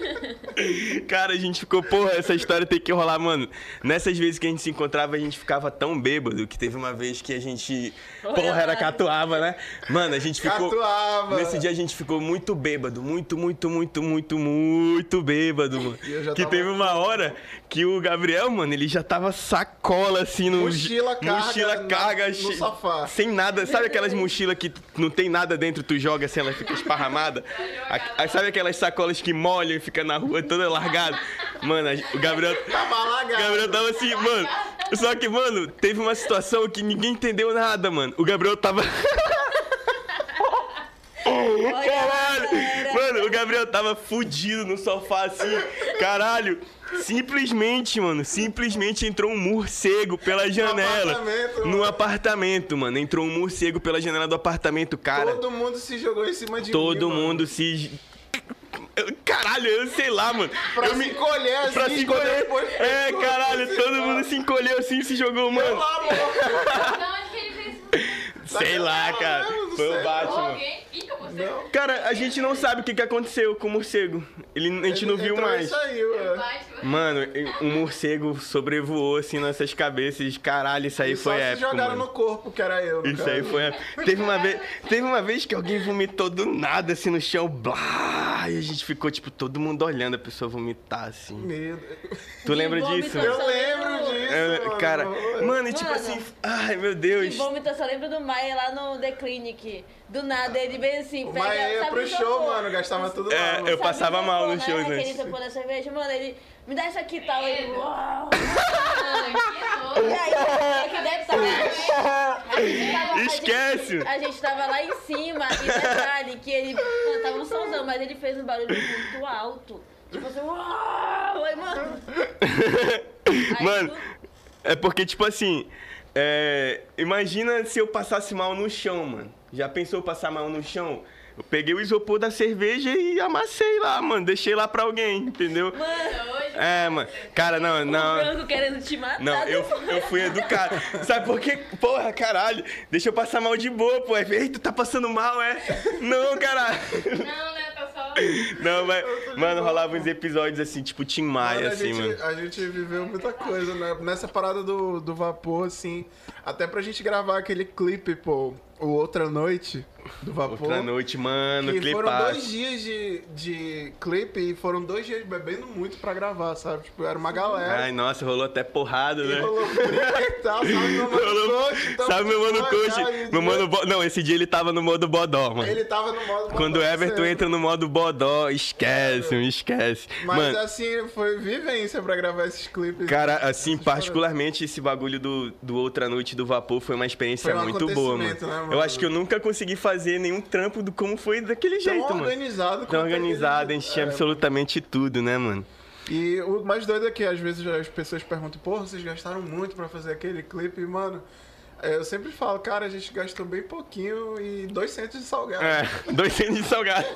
Cara, a gente ficou, porra, essa história tem que rolar, mano. Nessas vezes que a gente se encontrava, a gente ficava tão bêbado que teve uma vez que a gente. Porra, era catuava, né? Mano, a gente ficou. Catuava. Nesse dia a gente ficou muito bêbado, muito, muito, muito, muito, muito bêbado, mano. E eu já Que teve uma hora que o Gabriel, mano, ele já tava sacola assim no. Mochila carga mochila na- carga no che- sofá. Sem nada. Sabe aquelas mochilas que não tem nada dentro, tu joga assim, ela fica esparramada? A- a- sabe aquelas sacolas que molham e fica na rua toda largada? Mano, a- o Gabriel. Tava O alagado. Gabriel tava assim, mano. Só que, mano, teve uma situação que ninguém entendeu nada, mano. O Gabriel tava. Caralho! galera. Mano, o Gabriel tava fudido no sofá assim. Caralho! Simplesmente, mano, simplesmente entrou um morcego pela janela. apartamento, no mano. apartamento, mano. Entrou um morcego pela janela do apartamento, cara. Todo mundo se jogou em cima de Todo mim, mano. mundo se. Caralho, eu sei lá, mano. Pra eu se encolher assim, Pra se encolher. depois. É, caralho, todo mundo se encolheu assim e se jogou, mano. lá, amor. Sei lá, cara. Foi o Batman. alguém fica você. Não. Cara, a gente não sabe o que, que aconteceu com o morcego. Ele, a gente não viu entrou e mais. saiu, é. Mano, um morcego sobrevoou assim nas nossas cabeças. Caralho, isso aí E foi só se épico. jogaram Mano. no corpo, que era eu. no Isso aí foi. épico. Teve uma vez, teve uma vez que alguém vomitou do nada assim no chão, blá, e a gente ficou tipo todo mundo olhando a pessoa vomitar assim. Deus. Tu lembra disso? eu lembro. É, mano. cara, mano, e tipo assim, ai meu Que Deus. vômito, eu só lembro do Maia lá no The Clinic. Do nada, ele veio assim, O pega... Maia ia pro o show, mano, gastava tudo lá. É, mano. eu passava o mal nos né? shows Aquele antes. isopor da cerveja, mano, ele... Me dá isso aqui e tal. Ele... Uau. Mano, que E nojo. aí, que detalhe... A gente tava, a Esquece. gente- A gente tava lá em cima e detalhe que ele cantava um somzão, mas ele fez um barulho muito alto. Tipo assim, uau! Aí, mano... Aí, Mano, tu- é porque, tipo assim, é, imagina se eu passasse mal no chão, mano. Já pensou passar mal no chão? Eu peguei o isopor da cerveja e amassei lá, mano. Deixei lá pra alguém, entendeu? Mano, Hoje, É, mano. Cara, não, o não. branco querendo te matar. Não, eu, eu fui educado. Sabe por quê? Porra, caralho. Deixa eu passar mal de boa, pô. Ei, tu tá passando mal, é? Não, caralho. não, né? Tá só. Não, mas. Mano, rolava uns episódios assim, tipo Tim Maia, Mano, assim, gente, mano. a gente viveu muita coisa, né? Nessa parada do, do vapor, assim. Até pra gente gravar aquele clipe, pô, o Outra Noite do vapor. Outra noite, mano, Que foram dois dias de, de clipe e foram dois dias bebendo muito pra gravar, sabe? Tipo, era uma galera. Ai, nossa, rolou até porrada, e né? rolou e tal, sabe? Meu mano Rolou- coach, tamo Sabe meu mano coach? Meu mano bo... Não, esse dia ele tava no modo bodó, mano. Ele tava no modo Quando o bodó Everton sempre. entra no modo bodó, esquece, me esquece. Mas mano, assim, foi vivência pra gravar esses clipes. cara, assim, particularmente esse bagulho do, do Outra Noite do Vapor foi uma experiência Foi um muito boa, mano. né, mano? Eu acho que eu nunca consegui fazer nenhum trampo do como foi daquele Tão jeito, mano. organizado. Tão quanto organizado, a gente tinha é, absolutamente tudo, né, mano? E o mais doido é que às vezes as pessoas perguntam, porra, vocês gastaram muito pra fazer aquele clipe, mano. é, Eu sempre falo, cara, a gente gastou bem pouquinho e dois centos de salgado. É, dois centos de salgado.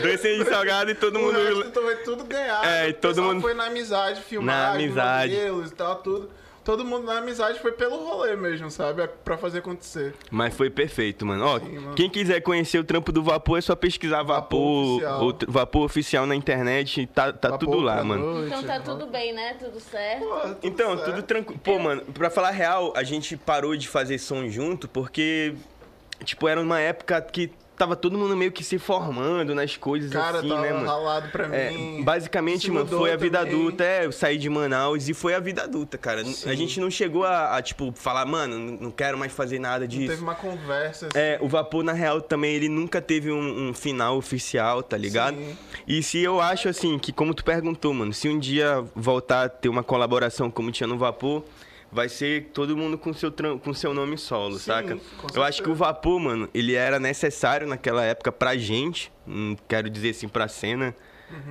dois centos de salgado e todo O mundo. resto então foi tudo ganhado. É, e todo mundo- foi na amizade, filmagem, amizade. modelos e tal, tudo. Todo mundo na amizade foi pelo rolê mesmo, sabe? Pra fazer acontecer. Mas foi perfeito, mano. Ó, Sim, mano. quem quiser conhecer o trampo do Vapor, é só pesquisar Vapor, Oficial. ou t- vapor oficial na internet, tá, tá Vapor tudo lá, mano. noite, Então tá rola. tudo bem, né? Tudo certo. Pô, tudo Então, certo. tudo tranquilo. Pô, mano, pra falar real, a gente parou de fazer som junto porque, tipo, era uma época que tava todo mundo meio que se formando nas coisas Cara, assim, tava né, mano? ralado pra É, mim. basicamente, Se mano, foi a vida também. adulta. É, eu saí de Manaus e foi a vida adulta, cara. Sim. A gente não chegou a, a, tipo, falar, mano, não- não quero mais fazer nada Não disso. Teve uma conversa assim. É, o Vapor, na real, também, ele nunca teve um, um final oficial, tá ligado? Sim. E se eu acho, assim, que como tu perguntou, mano, se um dia voltar a ter uma colaboração como tinha no Vapor, vai ser todo mundo com seu, com seu nome solo, Sim, saca? Eu acho que o. Vapor, mano, ele era necessário naquela época pra gente, não quero dizer assim pra cena,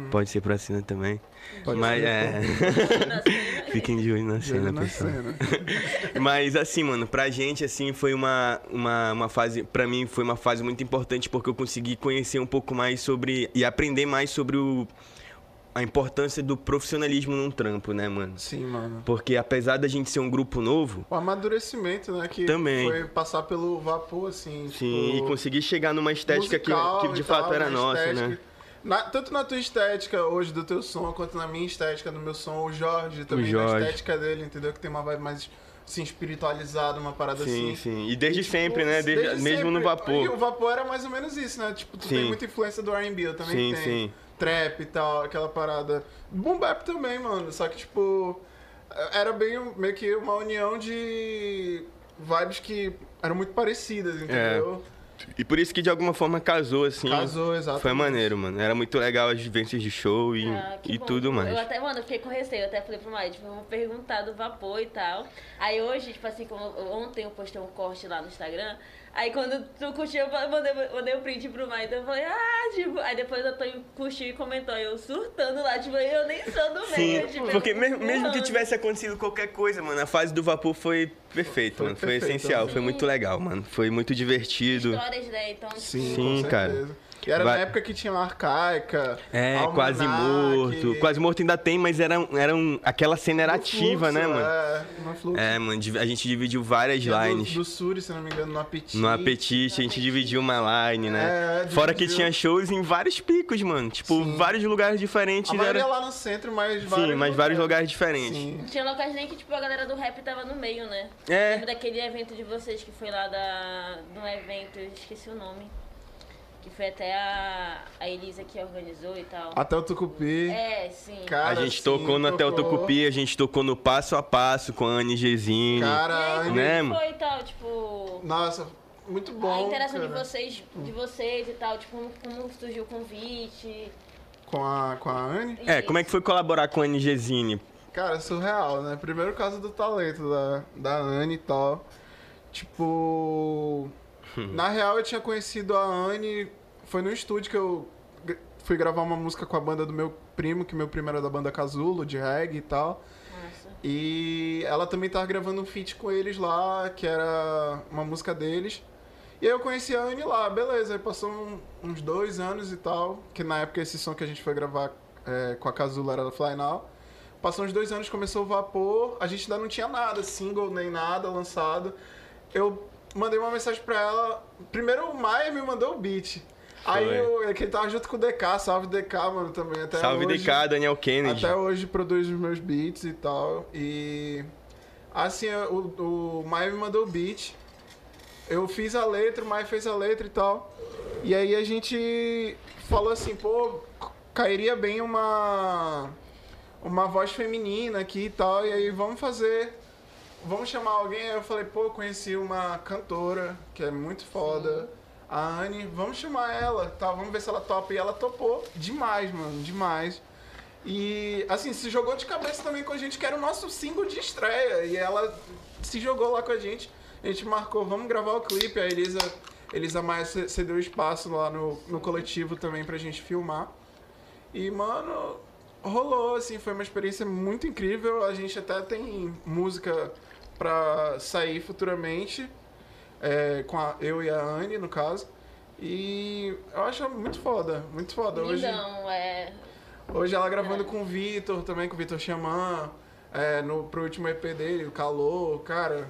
pode ser pra cena também. Uhum. Pode Mas ser, é. Fiquem de olho na cena, na pessoal. cena. Mas assim, mano, pra gente, assim, foi uma, uma, uma fase. Pra mim, foi uma fase muito importante porque eu consegui conhecer um pouco mais sobre. e aprender mais sobre o, a importância do profissionalismo num trampo, né, mano? Sim, mano. Porque apesar da gente ser um grupo novo, O amadurecimento, né? Que Também. foi passar pelo vapor, assim. sim, e tipo, conseguir chegar numa estética que, que de e fato tal, era na nossa, estética. né? Na- tanto na tua estética hoje do teu som, quanto na minha estética do meu som, o Jorge também, na Jorge. estética dele, entendeu? Que tem uma vibe mais assim, espiritualizada, uma parada Sim, assim. sim. E desde E, tipo, sempre, né? Desde- mesmo no sempre. vapor. E o vapor era mais ou menos isso, né? Tipo, tu Sim. tem muita influência do R&B, eu também Sim, tenho. sim. Trap e tal, aquela parada. Boom bap também, mano. Só que, tipo, era bem meio que uma união de vibes que eram muito parecidas, entendeu? E por isso que de alguma forma casou, assim. Casou, exatamente. Foi maneiro, mano. Era muito legal as vivências de show e, Ah, e bom. tudo mais. Eu até, mano, eu fiquei com receio, eu até falei pro Maio, tipo, vou perguntar do vapor e tal. Aí hoje, tipo assim, como ontem eu postei um corte lá no Instagram, aí quando tu curtiu, eu mandei, mandei o print pro então eu falei, ah, tipo, aí depois eu tô curtiu e comentou, eu surtando lá, tipo, eu nem sou do Sim, meio, tipo, eu porque mesmo, mesmo que tivesse acontecido qualquer coisa, mano, a fase do vapor foi perfeita, Foi mano. Foi essencial, né? foi muito legal, mano. Foi muito divertido. Histórias, né, então, tipo, Sim, Sim, com cara. E era Vai- na época que tinha uma arcaica. É, Almanac, quase morto. Quase morto ainda tem, mas era, era um, aquela cena era ativa, Fluxo, né, mano? É, no fluxo. É, mano, a gente dividiu várias Tinha lines. Do, do Suri, se não me engano, no Apetite. No apetite, a gente dividiu uma line, né? É, Fora que tinha shows em vários picos, mano. Tipo, Sim. vários lugares diferentes. A maioria Era... lá no centro, mas Sim, mas vários lugares diferentes. Sim. Tinha locais nem que, tipo, a galera do rap tava no meio, né? É. Lembro daquele evento de vocês que foi lá da... de um evento, eu esqueci o nome. Que foi até a, a Elisa que organizou e tal. Até o Tucupi. É, sim. Cara, A gente sim, tocou no Hotel tocou. Tucupi, a gente tocou no Passo a Passo com a Anne Gesine. Cara, né, mano? foi e tal, tipo... nossa, muito bom. a interação de cara. vocês, de vocês e tal, tipo, como, como surgiu o convite. Com a, com a Anne. É, como é que foi colaborar com a Anne Gesine? Cara, surreal, né? Primeiro caso do talento da, da Anne e tal. Tipo. Na real, eu tinha conhecido a Anne. Foi no estúdio que eu fui gravar uma música com a banda do meu primo, que meu primo era da banda Casulo, de reggae e tal. Nossa. E ela também tava gravando um feat com eles lá, que era uma música deles. E aí eu conheci a Anne lá, beleza. Aí passou um- uns dois anos e tal, que na época esse som que a gente foi gravar é, com a Cazula era da Fly Now. Passou uns dois anos, começou o Vapor, a gente ainda não tinha nada, single nem nada lançado. Eu mandei uma mensagem pra ela. Primeiro o Maia me mandou o beat. Aí eu, é que ele tava junto com o DK, salve DK, mano, também. Até Salve hoje. DK, Daniel Kennedy. Até hoje produz os meus beats e tal. E assim, o, o Maia me mandou o beat. Eu fiz a letra, o Maia fez a letra e tal. E aí a gente falou assim, pô, cairia bem uma uma voz feminina aqui e tal. E aí vamos fazer. Vamos chamar alguém. Aí eu falei, pô, eu conheci uma cantora que é muito foda. A Anne, vamos chamar ela, tá? Vamos ver se ela topa. E ela topou demais, mano, demais. E, assim, se jogou de cabeça também com a gente, que era o nosso single de estreia. E ela se jogou lá com a gente. A gente marcou, vamos gravar o clipe. A Elisa, Elisa Maia ce- cedeu espaço lá no, no coletivo também pra gente filmar. E, mano, rolou, assim, foi uma experiência muito incrível. A gente até tem música pra sair futuramente, é, com a, eu e a Anne, no caso. E eu acho muito foda, muito foda. Hoje, Lindão, é. hoje ela gravando com o Vitor, também com o Vitor Xamã, é, no, pro último EP dele, o Calor, cara,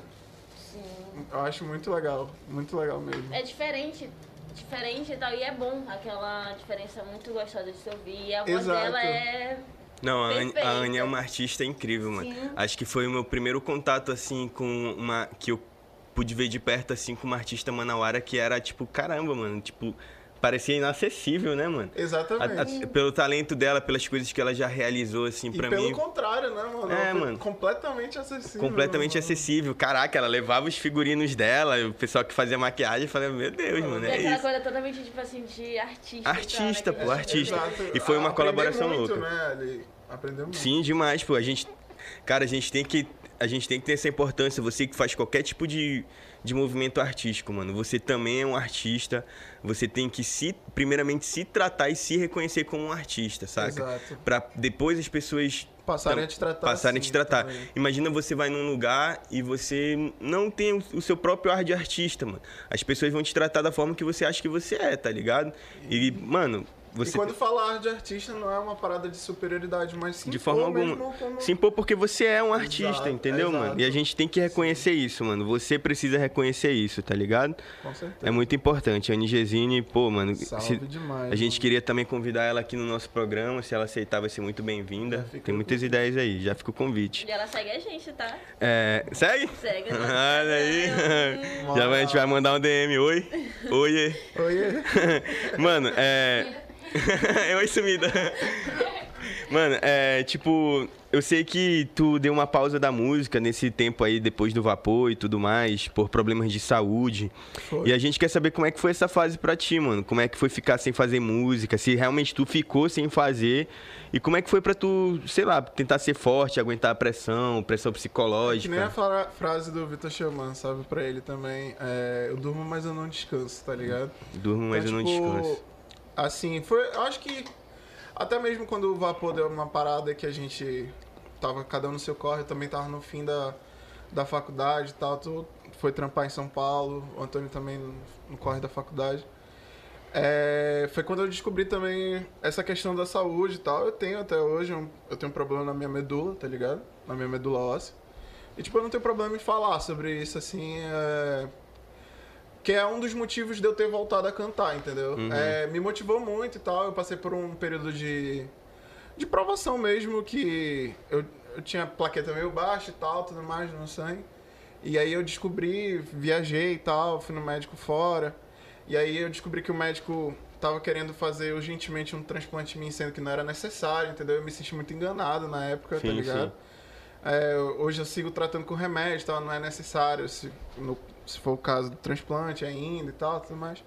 Sim. eu acho muito legal, muito legal mesmo. É diferente, diferente e tal. E é bom, aquela diferença muito gostosa de se ouvir. E a voz Exato. dela é. Não, a Anne, a. Anne é uma artista incrível, mano. Sim. Acho que foi o meu primeiro contato, assim, com uma. que eu pude ver de perto, assim, com uma artista manauara que era, tipo, caramba, mano. Tipo, parecia inacessível, né, mano? A- Exatamente. a- pelo talento dela, pelas coisas que ela já realizou, assim, e pra pelo mim. contrário, né, mano? É, mano. Completamente acessível. Completamente mano. acessível. Caraca, ela levava os figurinos dela, o pessoal que fazia maquiagem, eu falei, meu Deus, mano, E é aquela isso. coisa totalmente, tipo assim, de artista. Artista, né? pô, Que artista. Exato. E foi uma Aprender colaboração muito, louca. Né, ali. Aprendeu muito. Sim, demais, pô. A gente. Cara, a gente tem que. A gente tem que ter essa importância. Você que faz qualquer tipo de, de movimento artístico, mano. Você também é um artista. Você tem que se, primeiramente, se tratar e se reconhecer como um artista, saca? Exato. Pra depois as pessoas Passarem a te tratar Passarem a assim te tratar. também. Imagina você vai num lugar e você não tem o seu próprio ar de artista, mano. As pessoas vão te tratar da forma que você acha que você é, tá ligado? E, mano, você. E quando falar de artista não é uma parada de superioridade, mas sim De forma pô, alguma. como- Se impor porque você é um artista, Exato, entendeu, exato. mano? E a gente tem que reconhecer isso, mano. Você precisa reconhecer isso, tá ligado? Com certeza. É muito importante. A Nigesine, pô, mano. Salve se- demais. A gente mano. queria também convidar ela aqui no nosso programa. Se ela aceitar, vai ser muito bem-vinda. Tem muitas ideias aí, já fica o convite. E ela segue a gente, tá? É, segue? Segue. Olha aí. Já vai, a gente vai mandar um DM. Oi. Oi. Oi. Mano, é. Oi, sumida. Mano, é tipo, eu sei que tu deu uma pausa da música nesse tempo aí depois do vapor e tudo mais, por problemas de saúde. Foi. E a gente quer saber como é que foi essa fase pra ti, mano. Como é que foi ficar sem fazer música, se realmente tu ficou sem fazer e como é que foi pra tu, sei lá, tentar ser forte, aguentar a pressão, pressão Que nem a psicológica. fra- frase do Vitor Xamã, sabe pra ele também. É, eu durmo, mas eu não descanso, tá ligado? Durmo, mas eu Então, não tipo, descanso. Assim, foi. Acho que. Até mesmo quando o Vapor deu uma parada que a gente tava cada um no seu corre, eu também tava no fim da, da faculdade e tal. Tu foi trampar em São Paulo, o Antônio também no, no corre da faculdade. é, foi quando eu descobri também essa questão da saúde e tal. Eu tenho até hoje, um- eu tenho um problema na minha medula, tá ligado? Na minha medula óssea. E, tipo, eu não tenho problema em falar sobre isso, assim, é... Que é um dos motivos de eu ter voltado a cantar, entendeu? Uhum. É, me motivou muito e tal. Eu passei por um período de... De provação mesmo, que eu, eu tinha plaqueta meio baixa e tal, tudo mais no sangue. E aí eu descobri, viajei e tal, fui no médico fora. E aí eu descobri que o médico tava querendo fazer urgentemente um transplante em mim, sendo que não era necessário, entendeu? Eu me senti muito enganado na época, tá Sim, ligado? sim. É, hoje eu sigo tratando com remédio, tal, não é necessário, se, no- se for o caso do transplante ainda e tal, tudo mais.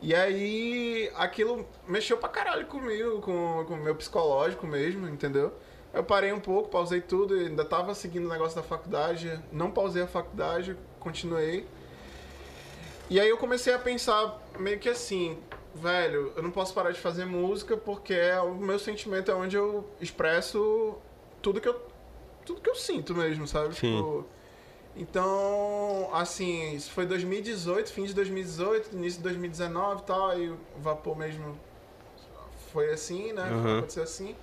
E aí, aquilo mexeu pra caralho comigo, com, com o meu psicológico mesmo, entendeu? Eu parei um pouco, pausei tudo, ainda tava seguindo o negócio da faculdade, não pausei a faculdade, continuei. E aí eu comecei a pensar meio que assim, velho, eu não posso parar de fazer música porque é o meu sentimento é onde eu expresso tudo que eu tudo que eu sinto mesmo, sabe? Sim. Tipo, então, assim, isso foi 2018, fim de 2018, início de 2019 e tal, aí o vapor mesmo foi assim, né? Uhum. Aconteceu assim.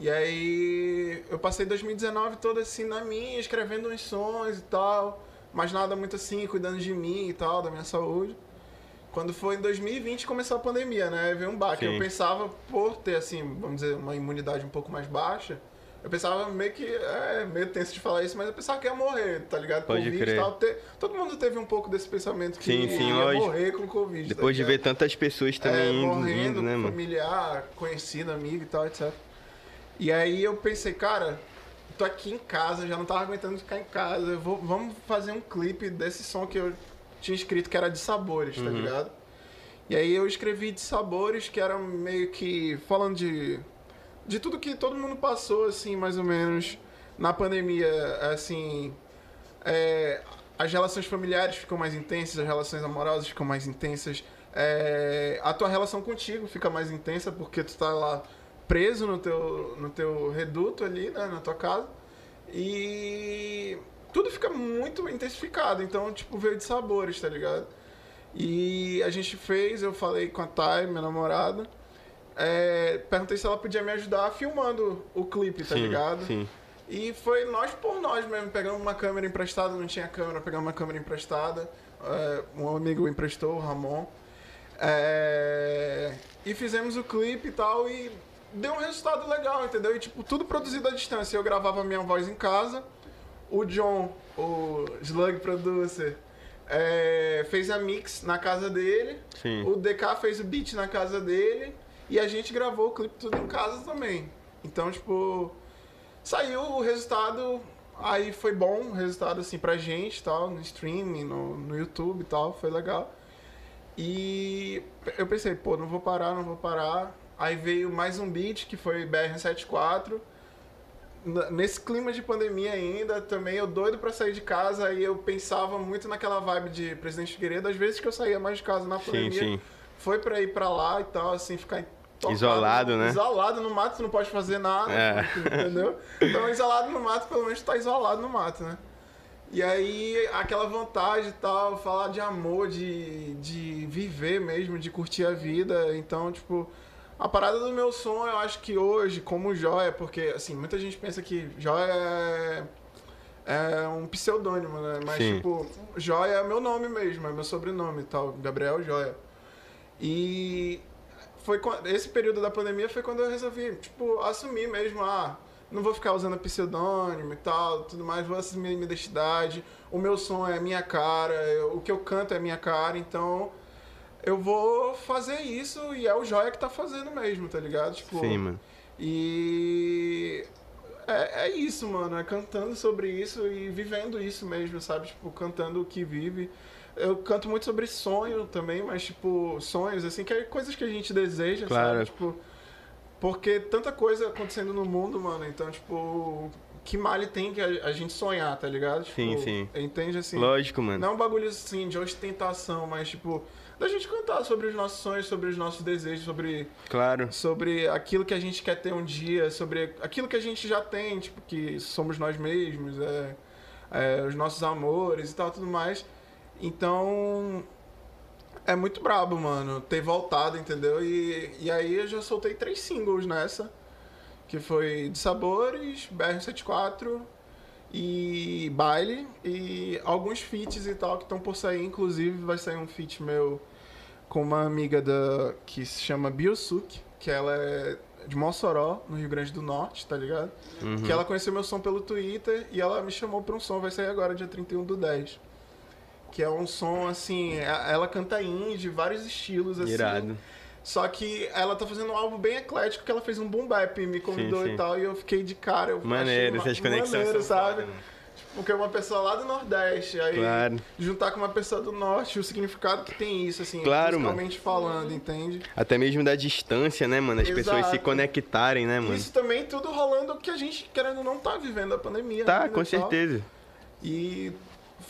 E aí eu passei 2019 todo assim na minha, escrevendo uns sons e tal, mas nada muito assim, cuidando de mim e tal, da minha saúde. Quando foi em 2020 começou a pandemia, né? Veio um baque. Sim. Eu pensava, por ter assim, vamos dizer, uma imunidade um pouco mais baixa, eu pensava meio que, é meio tenso de falar isso, mas eu pensava que ia morrer, tá ligado? Pode Covid crer. e tal. Te- todo mundo teve um pouco desse pensamento que Sim, sim, ia lógico. morrer com Covid. tá Depois de ver tantas pessoas também é, indo, morrendo, indo, né, mano? familiar, conhecido, amigo e tal, etc. E aí eu pensei, cara, tô aqui em casa, já não tava aguentando ficar em casa, vou, vamos fazer um clipe desse som que eu tinha escrito que era de sabores, tá Uhum. ligado? E aí eu escrevi de sabores que era meio que falando de de tudo que todo mundo passou assim, mais ou menos na pandemia, assim, é, as relações familiares ficam mais intensas, as relações amorosas ficam mais intensas, é, a tua relação contigo fica mais intensa porque tu tá lá preso no teu, no teu reduto ali, né, na tua casa, e tudo fica muito intensificado, então, tipo, veio de sabores, tá ligado? E a gente fez, eu falei com a Thay, minha namorada, é, perguntei se ela podia me ajudar filmando o clipe, tá sim, ligado? Sim. E foi nós por nós mesmo, pegamos uma câmera emprestada, não tinha câmera, pegamos uma câmera emprestada, é, um amigo emprestou, o Ramon, é, e fizemos o clipe e tal, e deu um resultado legal, entendeu? E tipo, tudo produzido à distância, eu gravava a minha voz em casa, o John, o Slug Producer, é, fez a mix na casa dele, Sim. o DK fez o beat na casa dele, e a gente gravou o clipe tudo em casa também. Então, tipo, saiu o resultado, aí foi bom o resultado, assim, pra gente, tal, no streaming, no, no YouTube e tal, foi legal. E eu pensei, pô, não vou parar, não vou parar. Aí veio mais um beat, que foi BR-74. N- Nesse clima de pandemia ainda, também eu doido pra sair de casa, aí eu pensava muito naquela vibe de Presidente Figueiredo. Às vezes que eu saía mais de casa na Sim, pandemia, sim. Foi pra ir pra lá e tal, assim, ficar tocado, Isolado, né? Isolado no mato, tu não pode fazer nada, É. entendeu? Então, isolado no mato, pelo menos tu tá isolado no mato, né? E aí, aquela vontade e tal, falar de amor, de, de viver mesmo, de curtir a vida. Então, tipo, a parada do meu som, eu acho que hoje, como joia, porque, assim, muita gente pensa que joia é, é um pseudônimo, né? Mas, Sim. tipo, joia é meu nome mesmo, é meu sobrenome e tal, Gabriel Joia. E foi esse período da pandemia foi quando eu resolvi, tipo, assumir mesmo, ah, não vou ficar usando pseudônimo e tal, tudo mais, vou assumir minha identidade, o meu som é minha cara, eu- o que eu canto é minha cara, então eu vou fazer isso e é o Joia que tá fazendo mesmo, tá ligado? Tipo, Sim, mano. e é, é isso, mano. É cantando sobre isso e vivendo isso mesmo, sabe? Tipo, cantando o que vive. Eu canto muito sobre sonho também, mas, tipo, sonhos, assim, que é coisas que a gente deseja, Claro. sabe? Tipo, porque tanta coisa acontecendo no mundo, mano. Então, tipo, que mal tem que a, a gente sonhar, tá ligado? Tipo, Sim, sim. Entende assim? Lógico, mano. Não é um bagulho assim de ostentação, mas, tipo, da gente cantar sobre os nossos sonhos, sobre os nossos desejos, sobre Claro. sobre aquilo que a gente quer ter um dia, sobre aquilo que a gente já tem, tipo, que somos nós mesmos, é, é, os nossos amores e tal, tudo mais. Então, é muito brabo, mano, ter voltado, entendeu? E, e aí eu já soltei três singles nessa, que foi De Sabores, BR-74 e Baile, e alguns feats e tal que estão por sair, inclusive vai sair um feat meu com uma amiga da que se chama Biosuke, que ela é de Mossoró, no Rio Grande do Norte, tá ligado? Uhum. Que ela conheceu meu som pelo Twitter e ela me chamou pra um som, vai sair agora, dia 31 do 10. Que é um som, assim, a- ela canta indie, vários estilos, assim. Irado. Só que ela tá fazendo um álbum bem eclético, que ela fez um boom bap, me convidou Sim, sim. e tal, e eu fiquei de cara. Eu Maneiro, achei essas conexões maneiro, sabe? foda, mano. Porque é uma pessoa lá do Nordeste, aí Claro. juntar com uma pessoa do Norte, o significado que tem isso, assim, Claro, mano. musicalmente falando, entende? Até mesmo da distância, né, mano? As pessoas se Exato. conectarem, né, mano? Isso também tudo rolando que a gente, querendo ou não, tá vivendo a pandemia. Tá, ainda com e tal. certeza. E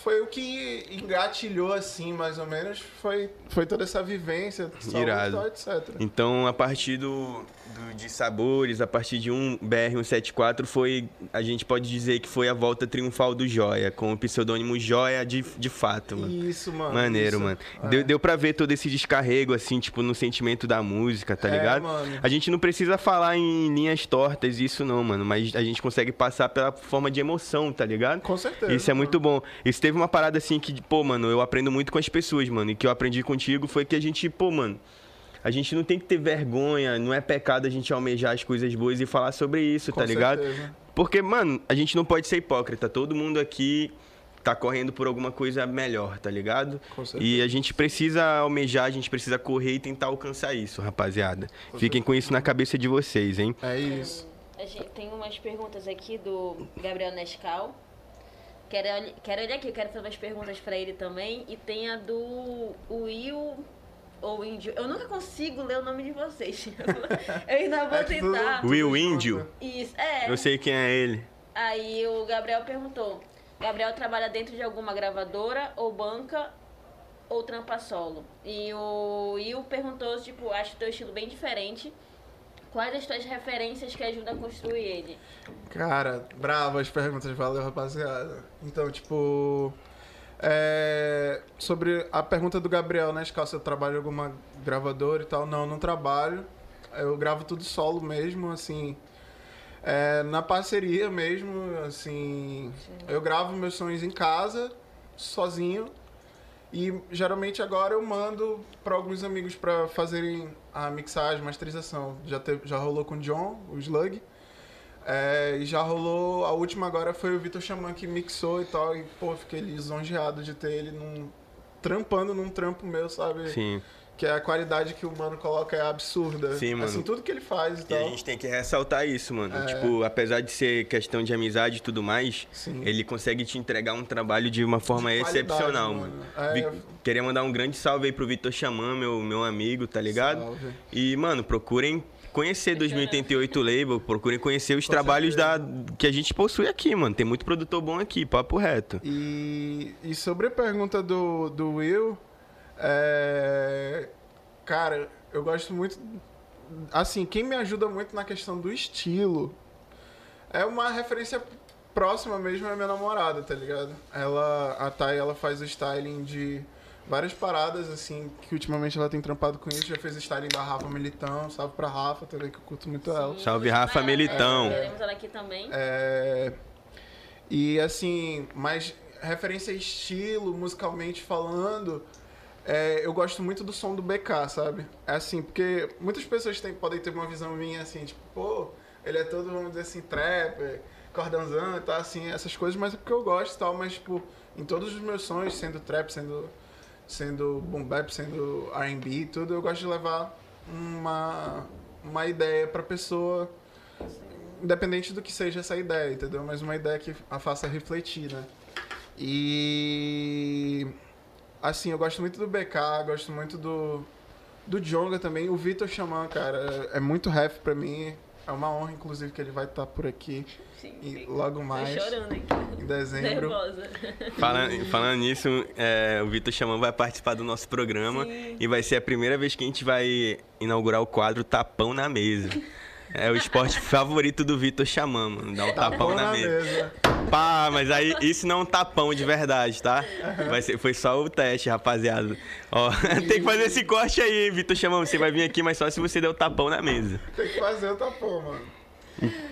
foi o que engatilhou, assim, mais ou menos, foi, foi toda essa vivência, saúde, Irado. tal, etc. Então, a partir do, do- de sabores, a partir de um BR-174, foi, a gente pode dizer que foi a volta triunfal do Joia, com o pseudônimo Joia de, de fato, mano. Isso, mano. Maneiro, isso. mano. É. Deu, deu pra ver todo esse descarrego, assim, tipo, no sentimento da música, tá É, ligado? mano. A gente não precisa falar em linhas tortas, isso não, mano. Mas a gente consegue passar pela forma de emoção, tá ligado? Com certeza. Isso é mano. muito bom. Isso teve uma parada assim que, pô, mano, eu aprendo muito com as pessoas, mano. E que eu aprendi contigo foi que a gente, pô, mano. A gente não tem que ter vergonha, não é pecado a gente almejar as coisas boas e falar sobre isso, Com tá ligado? certeza. Porque, mano, a gente não pode ser hipócrita. Todo mundo aqui tá correndo por alguma coisa melhor, tá ligado? Com certeza. E a gente precisa almejar, a gente precisa correr e tentar alcançar isso, rapaziada. Fiquem com isso na cabeça de vocês, hein? É isso. A gente tem umas perguntas aqui do Gabriel Nescal. Quero, quero olhar aqui, eu quero fazer umas perguntas pra ele também. E tem a do Will ou Índio. Eu nunca consigo ler o nome de vocês. eu ainda vou É tentar. Will. Índio? Isso, é. Eu sei quem é ele. Aí o Gabriel perguntou: Gabriel trabalha dentro de alguma gravadora ou banca ou trampa solo? E o Will perguntou: tipo, acho o teu estilo bem diferente. Quais as tuas referências que ajudam a construir ele? Cara, bravo as perguntas, valeu, rapaziada. Então, tipo. É, sobre a pergunta do Gabriel, né? Escal, se eu trabalho em alguma gravadora e tal. Não, não trabalho. Eu gravo tudo solo mesmo, assim. é, na parceria mesmo, assim. Eu gravo meus sons em casa, sozinho. E geralmente agora eu mando para alguns amigos para fazerem a mixagem, masterização. Já, teve, já rolou com o John, o Slug. É, e já rolou, a última agora foi o Vitor Xamã que mixou e tal. E, pô, fiquei lisonjeado de ter ele num, trampando num trampo meu, sabe? Sim. Que a qualidade que o mano coloca é absurda. Sim, mano. Assim, tudo que ele faz e E tal. a gente tem que ressaltar isso, mano. É. Tipo, apesar de ser questão de amizade e tudo mais, Sim. ele consegue te entregar um trabalho de uma forma De excepcional, mano. mano. É, Vi- Queria mandar um grande salve aí pro Vitor Xamã, meu, meu amigo, tá ligado? Salve. E, mano, procurem conhecer 2088 Label, procurem conhecer os Com trabalhos da, que a gente possui aqui, mano. Tem muito produtor bom aqui, papo reto. E, e sobre a pergunta do, do Will, é, cara, eu gosto muito. Assim, quem me ajuda muito na questão do estilo é uma referência próxima mesmo é minha namorada, tá ligado? Ela, a Thay, ela faz o styling de várias paradas, assim, que ultimamente ela tem trampado com isso. Já fez o styling da Rafa Militão, salve pra Rafa também, que eu curto muito ela. Salve, Rafa Ela- Militão. Queremos ela aqui também. É, e assim, mas referência a estilo, musicalmente falando, é, eu gosto muito do som do BK, sabe? É assim, porque muitas pessoas têm, podem ter uma visão minha assim, tipo, pô, ele é todo, vamos dizer assim, trapper, cordãozão e tal, assim, essas coisas, mas é porque eu gosto e tal, mas, tipo, em todos os meus sons, sendo trap, sendo, sendo boom bap, sendo R&B e tudo, eu gosto de levar uma, uma ideia pra pessoa independente do que seja essa ideia, entendeu? Mas uma ideia que a faça refletir, né? E assim, eu gosto muito do BK, gosto muito do do Jonga também, o Vitor Xamã, cara, é muito ref pra mim. É uma honra, inclusive, que ele vai estar por aqui Sim, e sim. logo Tô mais, chorando aqui. em dezembro. Nervosa. Falando, falando nisso, é, o Vitor Xamã vai participar do nosso programa Sim. e vai ser a primeira vez que a gente vai inaugurar o quadro Tapão na Mesa. É o esporte favorito do Vitor Xamã, mano. Dar um tapão, Tapão na, mesa. mesa. Pá, mas aí isso não é um tapão de verdade, tá? Vai ser, foi só o teste, rapaziada. Ó, tem que fazer esse corte aí, hein, Vitor Chamão. Você vai vir aqui, mas só se você der o tapão na mesa. Tem que fazer o tapão, mano.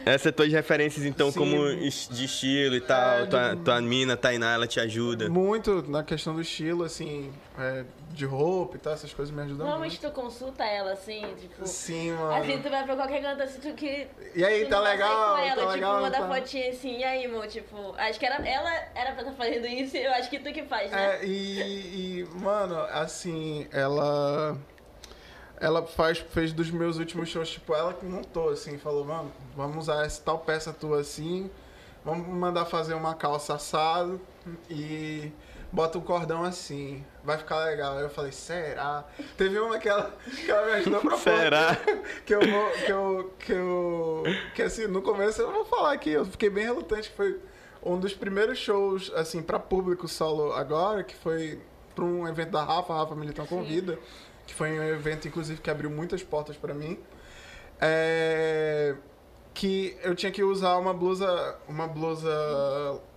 Essas são tuas referências, então, Sim. como de estilo e tal. É, tua, de- tua mina, Tainá, ela te ajuda. Muito na questão do estilo, assim, é, de roupa e tal, essas coisas me ajudam Normalmente muito. tu consulta ela, assim, tipo... Sim, mano. Assim, tu vai pra qualquer canto, assim, tu que... E aí, tu tá legal? Com ela, tá tipo, legal? mandar tá... fotinha assim, e aí, amor, tipo... Acho que era, ela era pra estar fazendo isso, eu acho que tu que faz, né? É, e, e, mano, assim, ela. Ela faz, fez dos meus últimos shows, tipo, ela que montou, assim, falou, mano, vamos usar essa tal peça tua assim, vamos mandar fazer uma calça assado e bota o cordão assim, vai ficar legal. Aí eu falei, será? Teve uma que ela, que ela me ajudou pra Será? Que eu vou, que eu, que eu, que assim, no começo eu vou falar aqui, eu fiquei bem relutante, que foi um dos primeiros shows, assim, pra público solo agora, que foi pra um evento da Rafa, a Rafa Militão Convida, que foi um evento, inclusive, que abriu muitas portas pra mim. É, que eu tinha que usar uma blusa, uma blusa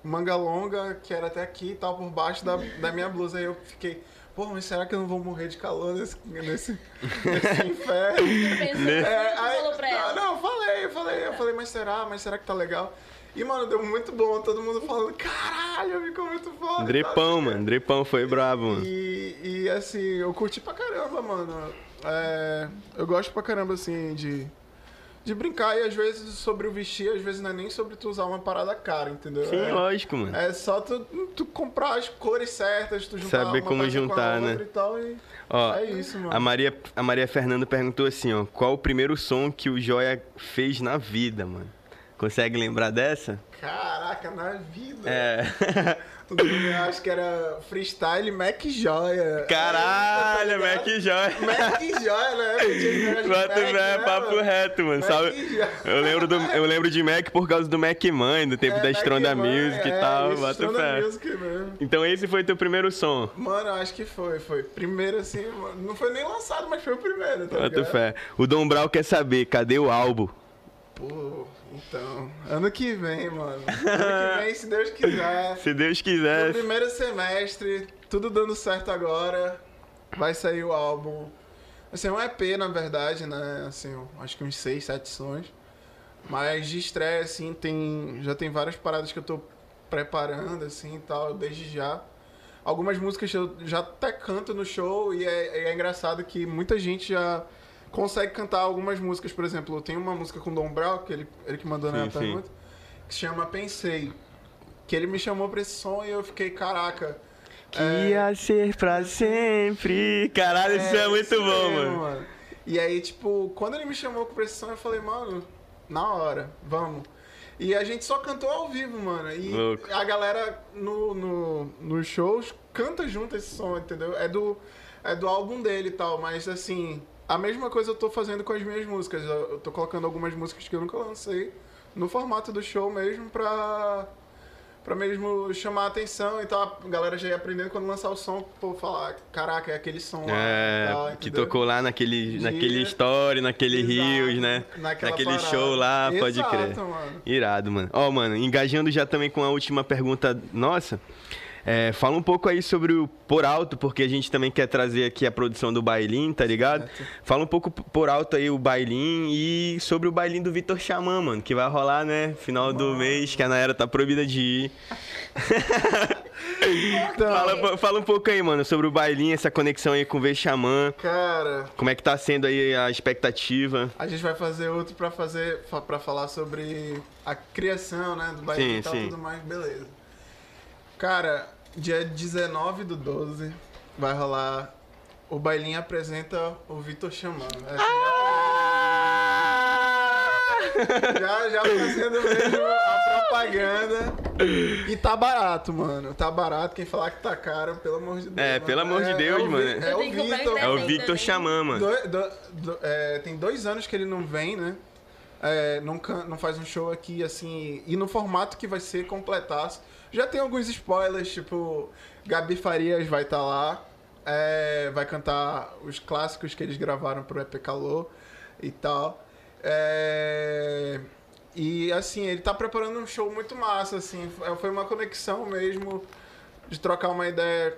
manga longa, que era até aqui e tal, por baixo da, da minha blusa. Aí eu fiquei, pô, mas será que eu não vou morrer de calor nesse, nesse, nesse inferno? Pensou, É, aí- falou pra não, ela. Não, eu falei, eu falei, eu falei, mas será? Mas será que tá legal? E, mano, deu muito bom, todo mundo falando, caralho, ficou muito foda. Drepão, mano. Drepão foi brabo, mano. E, e assim, eu curti pra caramba, mano. É, eu gosto pra caramba, assim, de, de brincar. E às vezes sobre o vestir, às vezes não é nem sobre tu usar uma parada cara, entendeu? Sim, é, lógico, mano. é só tu, tu comprar as cores certas, tu juntar Saber como peça com juntar, né? E tal, e Ó, é isso, mano. a Maria, a Maria Fernanda perguntou assim, ó. Qual o primeiro som que o Joia fez na vida, mano? Consegue lembrar dessa? Caraca, na vida. É. Eu acho que era freestyle Mac Joia. Caralho, Tá? Mac Joia. Mac Joia, né? Bota fé, né, papo reto, mano. Mac Sabe? Joia. Eu lembro, do, eu lembro de Mac por causa do Mac Mãe, do tempo É, da Stronda Music é, e tal. Bota mesmo. Então esse foi teu primeiro som. Mano, eu acho que foi. Foi primeiro assim, mano, não foi nem lançado, mas foi o primeiro, tá Bota ligado? fé. O Dom Brau quer saber, cadê o álbum? Pô, então. Ano que vem, mano. Ano que vem, se Deus quiser. Se Deus No quiser. primeiro semestre, tudo dando certo agora, vai sair o álbum. Assim, é um EP, na verdade, né? Assim, acho que uns 6, 7 sons. Mas de estreia, assim, tem. Já tem várias paradas que eu tô preparando, assim e tal, desde já. Algumas músicas eu já até canto no show e é, é engraçado que muita gente já consegue cantar algumas músicas, por exemplo, tem uma música com o Dom Brau, que ele, ele que mandou na Sim, sim. pergunta, que se chama Pensei. Que ele me chamou pra esse som e eu fiquei, caraca. Que ia ser pra sempre. Caralho, isso é, muito isso bom, mesmo, mano. E aí, tipo, quando ele me chamou pra esse som, eu falei, mano, na hora, vamos. E a gente só cantou ao vivo, mano. E Louco. a galera no, no, nos shows canta junto esse som, entendeu? É do, é do álbum dele e tal, mas assim, a mesma coisa eu tô fazendo com as minhas músicas. Eu, tô colocando algumas músicas que eu nunca lancei no formato do show mesmo pra, pra mesmo chamar a atenção e tal. A galera já ia aprendendo quando lançar o som, pô, falar, caraca, é aquele som lá. É, tal, que entendeu? tocou lá naquele, naquele story, naquele Rios, né? Naquele parada. show lá, pode Exato, crer. mano. Irado, mano. Ó, mano, engajando já também com a última pergunta nossa. É, fala um pouco aí sobre o Por Alto, porque a gente também quer trazer aqui a produção do Bailim, tá ligado? Certo. Fala um pouco por alto aí o Bailim e sobre o Bailim do Vitor Xamã, mano, que vai rolar, né? Final do mês, que a Naera tá proibida de ir. Então, Fala, fala um pouco aí, mano, sobre o Bailim, essa conexão aí com o V Xamã. Cara, Como é que tá sendo aí a expectativa? a gente vai fazer outro pra fazer fa- para falar sobre a criação, né, do baile Sim, e tal, sim. tudo mais, beleza. Cara, dia 19 do 12 vai rolar o Bailinho apresenta o Vitor Xamã. É, Já, já fazendo mesmo a propaganda. E tá barato, mano. Tá barato. Quem falar que tá caro, pelo amor de Deus. É, mano. pelo amor de Deus, o Vi- mano. É o Vitor. É o. Xamã, mano. Do- do- do- é, tem dois anos que ele não vem, né? É, não, não faz um show aqui, assim, e no formato que vai ser completaço. Já tem alguns spoilers, tipo, Gabi Farias vai estar lá, é, vai cantar os clássicos que eles gravaram pro EP Calor e tal. É, E assim, ele tá preparando um show muito massa, assim. Foi uma conexão mesmo de trocar uma ideia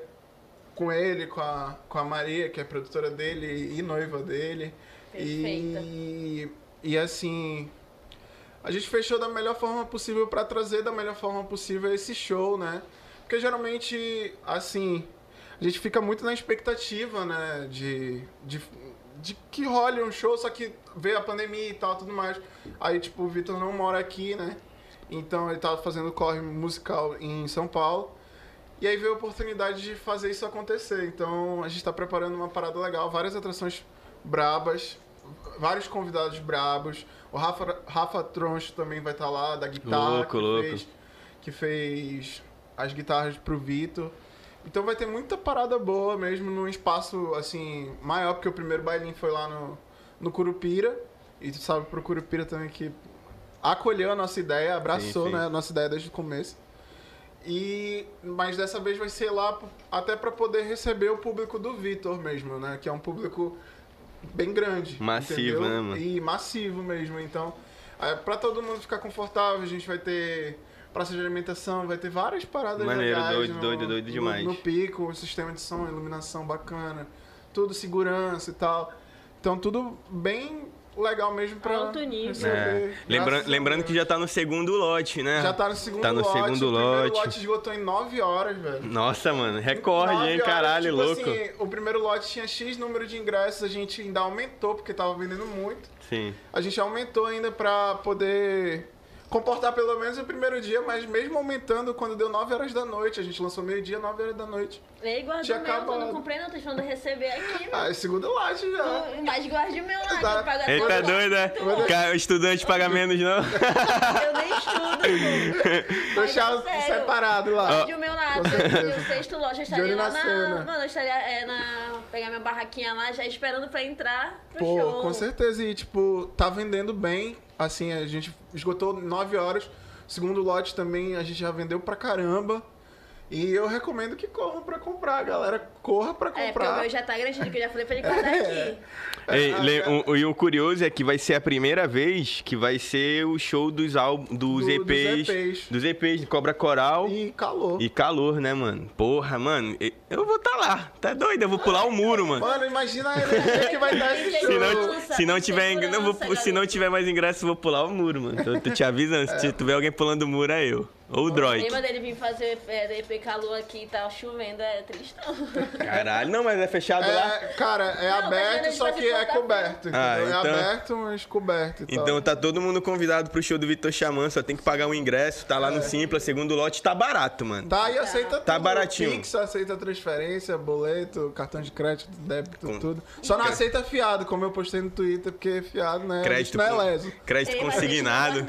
com ele, com a, com a Maria, que é produtora dele e noiva dele. Perfeita. E, e assim, a gente fechou da melhor forma possível para trazer da melhor forma possível esse show, né? Porque geralmente, assim, a gente fica muito na expectativa, né? De, de, de que role um show, só que veio a pandemia e tal, tudo mais. Aí, tipo, o Vitor não mora aqui, né? Então ele tava fazendo corre musical em São Paulo. E aí veio a oportunidade de fazer isso acontecer. Então a gente tá preparando uma parada legal, várias atrações brabas, vários convidados brabos. O Rafa, Rafa Troncho também vai estar lá, da guitarra. Louco, que louco. Fez, que fez as guitarras pro Vitor. Então vai ter muita parada boa mesmo num espaço assim maior, porque o primeiro bailinho foi lá no, no Curupira. E tu sabe pro Curupira também que acolheu a nossa ideia, abraçou Sim, sim. Né, a nossa ideia desde o começo. E mas dessa vez vai ser lá até para poder receber o público do Vitor mesmo, né? Que é um público bem grande. Massivo, entendeu? né, mano? E massivo mesmo. Então, é, para todo mundo ficar confortável, a gente vai ter praça de alimentação, vai ter várias paradas Maneiro, legais doido, no, doido, doido no- demais. No pico, o sistema de som, iluminação bacana, tudo segurança e tal. Então, tudo bem legal mesmo para Alto nível. É. Lembra- lembrando que já tá no segundo lote, né? já tá no segundo Tá no lote. segundo o primeiro lote. lote esgotou em 9 horas, velho. Nossa, mano, recorde, hein? horas, Caralho, tipo louco. assim, o primeiro lote tinha X número de ingressos, a gente ainda aumentou, porque tava vendendo muito. Sim. A gente aumentou ainda pra poder comportar pelo menos o primeiro dia, mas mesmo aumentando, quando deu 9 horas da noite, a gente lançou meio-dia, 9 horas da noite. Ei, guarda Tinha o meu, eu acabado. não comprei não, tô esperando receber aqui, meu. Ah, é segundo lote já. Tu- Mas guarde o meu lá, que Tá. eu pago Ele tá doido, né? O estudante paga menos, não? Eu nem estudo, pô. Deixar é separado lá. Guarde o meu lá, eu- o sexto loja eu estaria lá na na... cena. Mano, eu estaria é, na... Pegar minha barraquinha lá, já esperando pra entrar pro Pô, show. com certeza. E, tipo, tá vendendo bem. Assim, a gente esgotou 9 horas. Segundo lote também a gente já vendeu pra caramba. E eu recomendo que corram pra comprar, galera. Corra pra É, porque o comprar. meu já tá garantido, que eu já falei pra ele guardar aqui. Ei, Ah, o, e o curioso é que vai ser a primeira vez que vai ser o show dos, álbum, dos, Do- dos EPs, EPs. Dos EPs de Cobra Coral E calor. e Calor, né, mano? Porra, mano, eu vou tá lá. Tá doido? Eu vou pular o muro, mano. Mano, imagina a energia que vai dar esse Se show. Se não, se não tiver, segurança, não vou- se não tiver mais ingresso, eu vou pular o muro, mano. Tô, tô te avisando. Se tiver alguém pulando o muro, é eu. Ou o Droid. Lembra dele vir fazer é, DP calor aqui e tá chovendo, é tristão. Caralho, não, mas é fechado lá. É, cara, é Não, aberto, só que é coberto. Ah, entendeu? então- É aberto, mas coberto. E Então tá todo mundo convidado pro show do Vitor Xamã, só tem que pagar o ingresso, tá lá no Simpla, segundo lote, tá barato, mano. Tá, e aceita Tá tudo. baratinho. Pix, aceita transferência, boleto, cartão de crédito, débito, Com- tudo. Só não Cre- aceita fiado, como eu postei no Twitter, porque fiado, né? Crédito, não é leso. crédito Ei, consignado.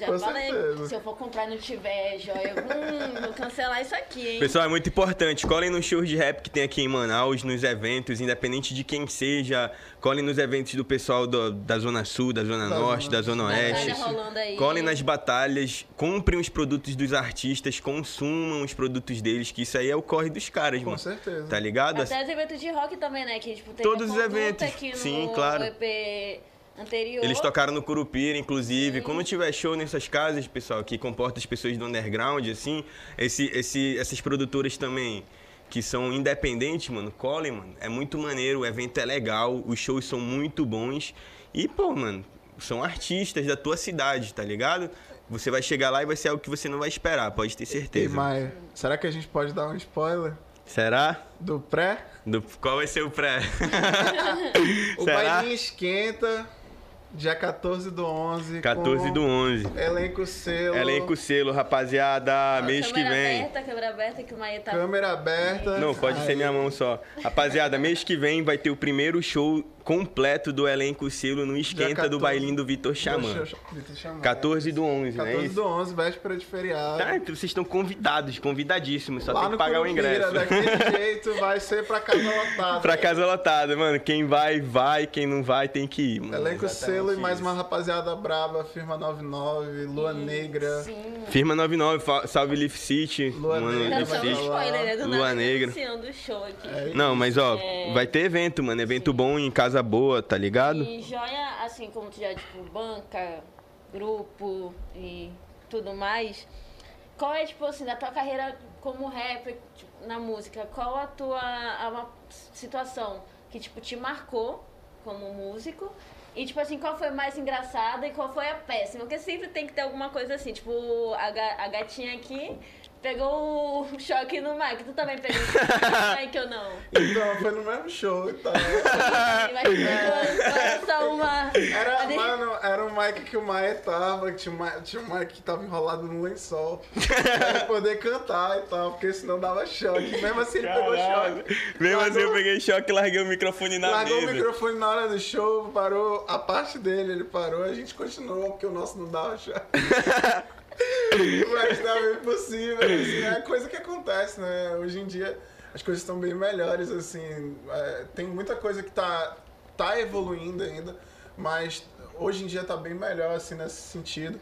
Já Com falei, certeza. se eu for comprar e não tiver joia, eu hum, vou cancelar isso aqui, hein? Pessoal, é muito importante. Colhem nos shows de rap que tem aqui em Manaus, nos eventos, independente de quem seja. Colhem nos eventos do pessoal do- da Zona Sul, da Zona Da Norte, Zona- da Zona Oeste. rolando aí. Colhem nas batalhas, comprem os produtos dos artistas, consumam os produtos deles, que isso aí é o corre dos caras, Com mano. certeza. Tá ligado? Até os eventos de rock também, né? Que, tipo, tem Todos os eventos. Aqui no Sim, claro. EP anterior. Eles tocaram no Curupira, inclusive. Quando tiver show nessas casas, pessoal, que comporta as pessoas do underground, assim, esse, esse, essas produtoras também que são independentes, mano, colhem, mano. É muito maneiro, o evento é legal, os shows são muito bons. E, pô, mano, são artistas da tua cidade, tá ligado? Você vai chegar lá e vai ser algo que você não vai esperar, pode ter E certeza. Maia, será que a gente pode dar um spoiler Será? do pré? Do- qual vai ser o pré? O Será? bailinho esquenta, dia 14 do 11. 14 com do 11. Elenco selo. Elenco selo, rapaziada, mês que Câmera vem. aberta, câmera aberta, que o Maia tá... Câmera aberta. Não, pode ser Aí. minha mão só. Rapaziada, mês que vem vai ter o primeiro show completo do elenco selo no esquenta do 14. bailinho do Vitor Xamã. Vitor Xamã. 14 do 11, né? 14 Isso? do 11, véspera de feriado. Tá, então vocês estão convidados, convidadíssimos. Só Lá tem que pagar o ingresso. daquele jeito, vai ser pra casa lotada. pra casa lotada, mano. Quem vai, vai. Quem não vai, tem que ir, mano. Elenco Exatamente selo e mais isso. uma rapaziada braba, firma 99, Lua Negra. Sim. Firma 99, fa- salve Leaf City. Lua mano, Negra, Leaf Tá City. spoiler, né? Do Lua nada, Negra. show aqui. É Não, mas ó, É. vai ter evento, mano. Evento bom em casa boa, tá ligado? E joia, assim, como tu já, tipo, banca, grupo e tudo mais. Qual é, tipo assim, da tua carreira como rapper, tipo, na música, qual a tua a situação que, tipo, te marcou como músico? E, tipo assim, qual foi mais engraçada e qual foi a péssima? Porque sempre tem que ter alguma coisa assim, tipo, a, a gatinha aqui pegou o choque no Mike. Tu também pegou o choque no Mike ou não? Então, foi no mesmo show e tal. Mas só uma... Era, mano, era o mic que o Maia tava, que tinha um mic, tinha um mic que tava enrolado no lençol. pra poder cantar e tal, porque senão dava choque. Mesmo assim ele pegou choque. Mesmo assim, eu Largou- peguei choque e larguei o microfone na Largou o mesa. microfone na hora do show, parou a parte dele, ele parou, a gente continuou, porque o nosso não dava choque. Mas tava impossível, assim, é coisa que acontece, né? Hoje em dia as coisas estão bem melhores, assim, é, tem muita coisa que tá, tá evoluindo ainda, mas hoje em dia tá bem melhor, assim, nesse sentido.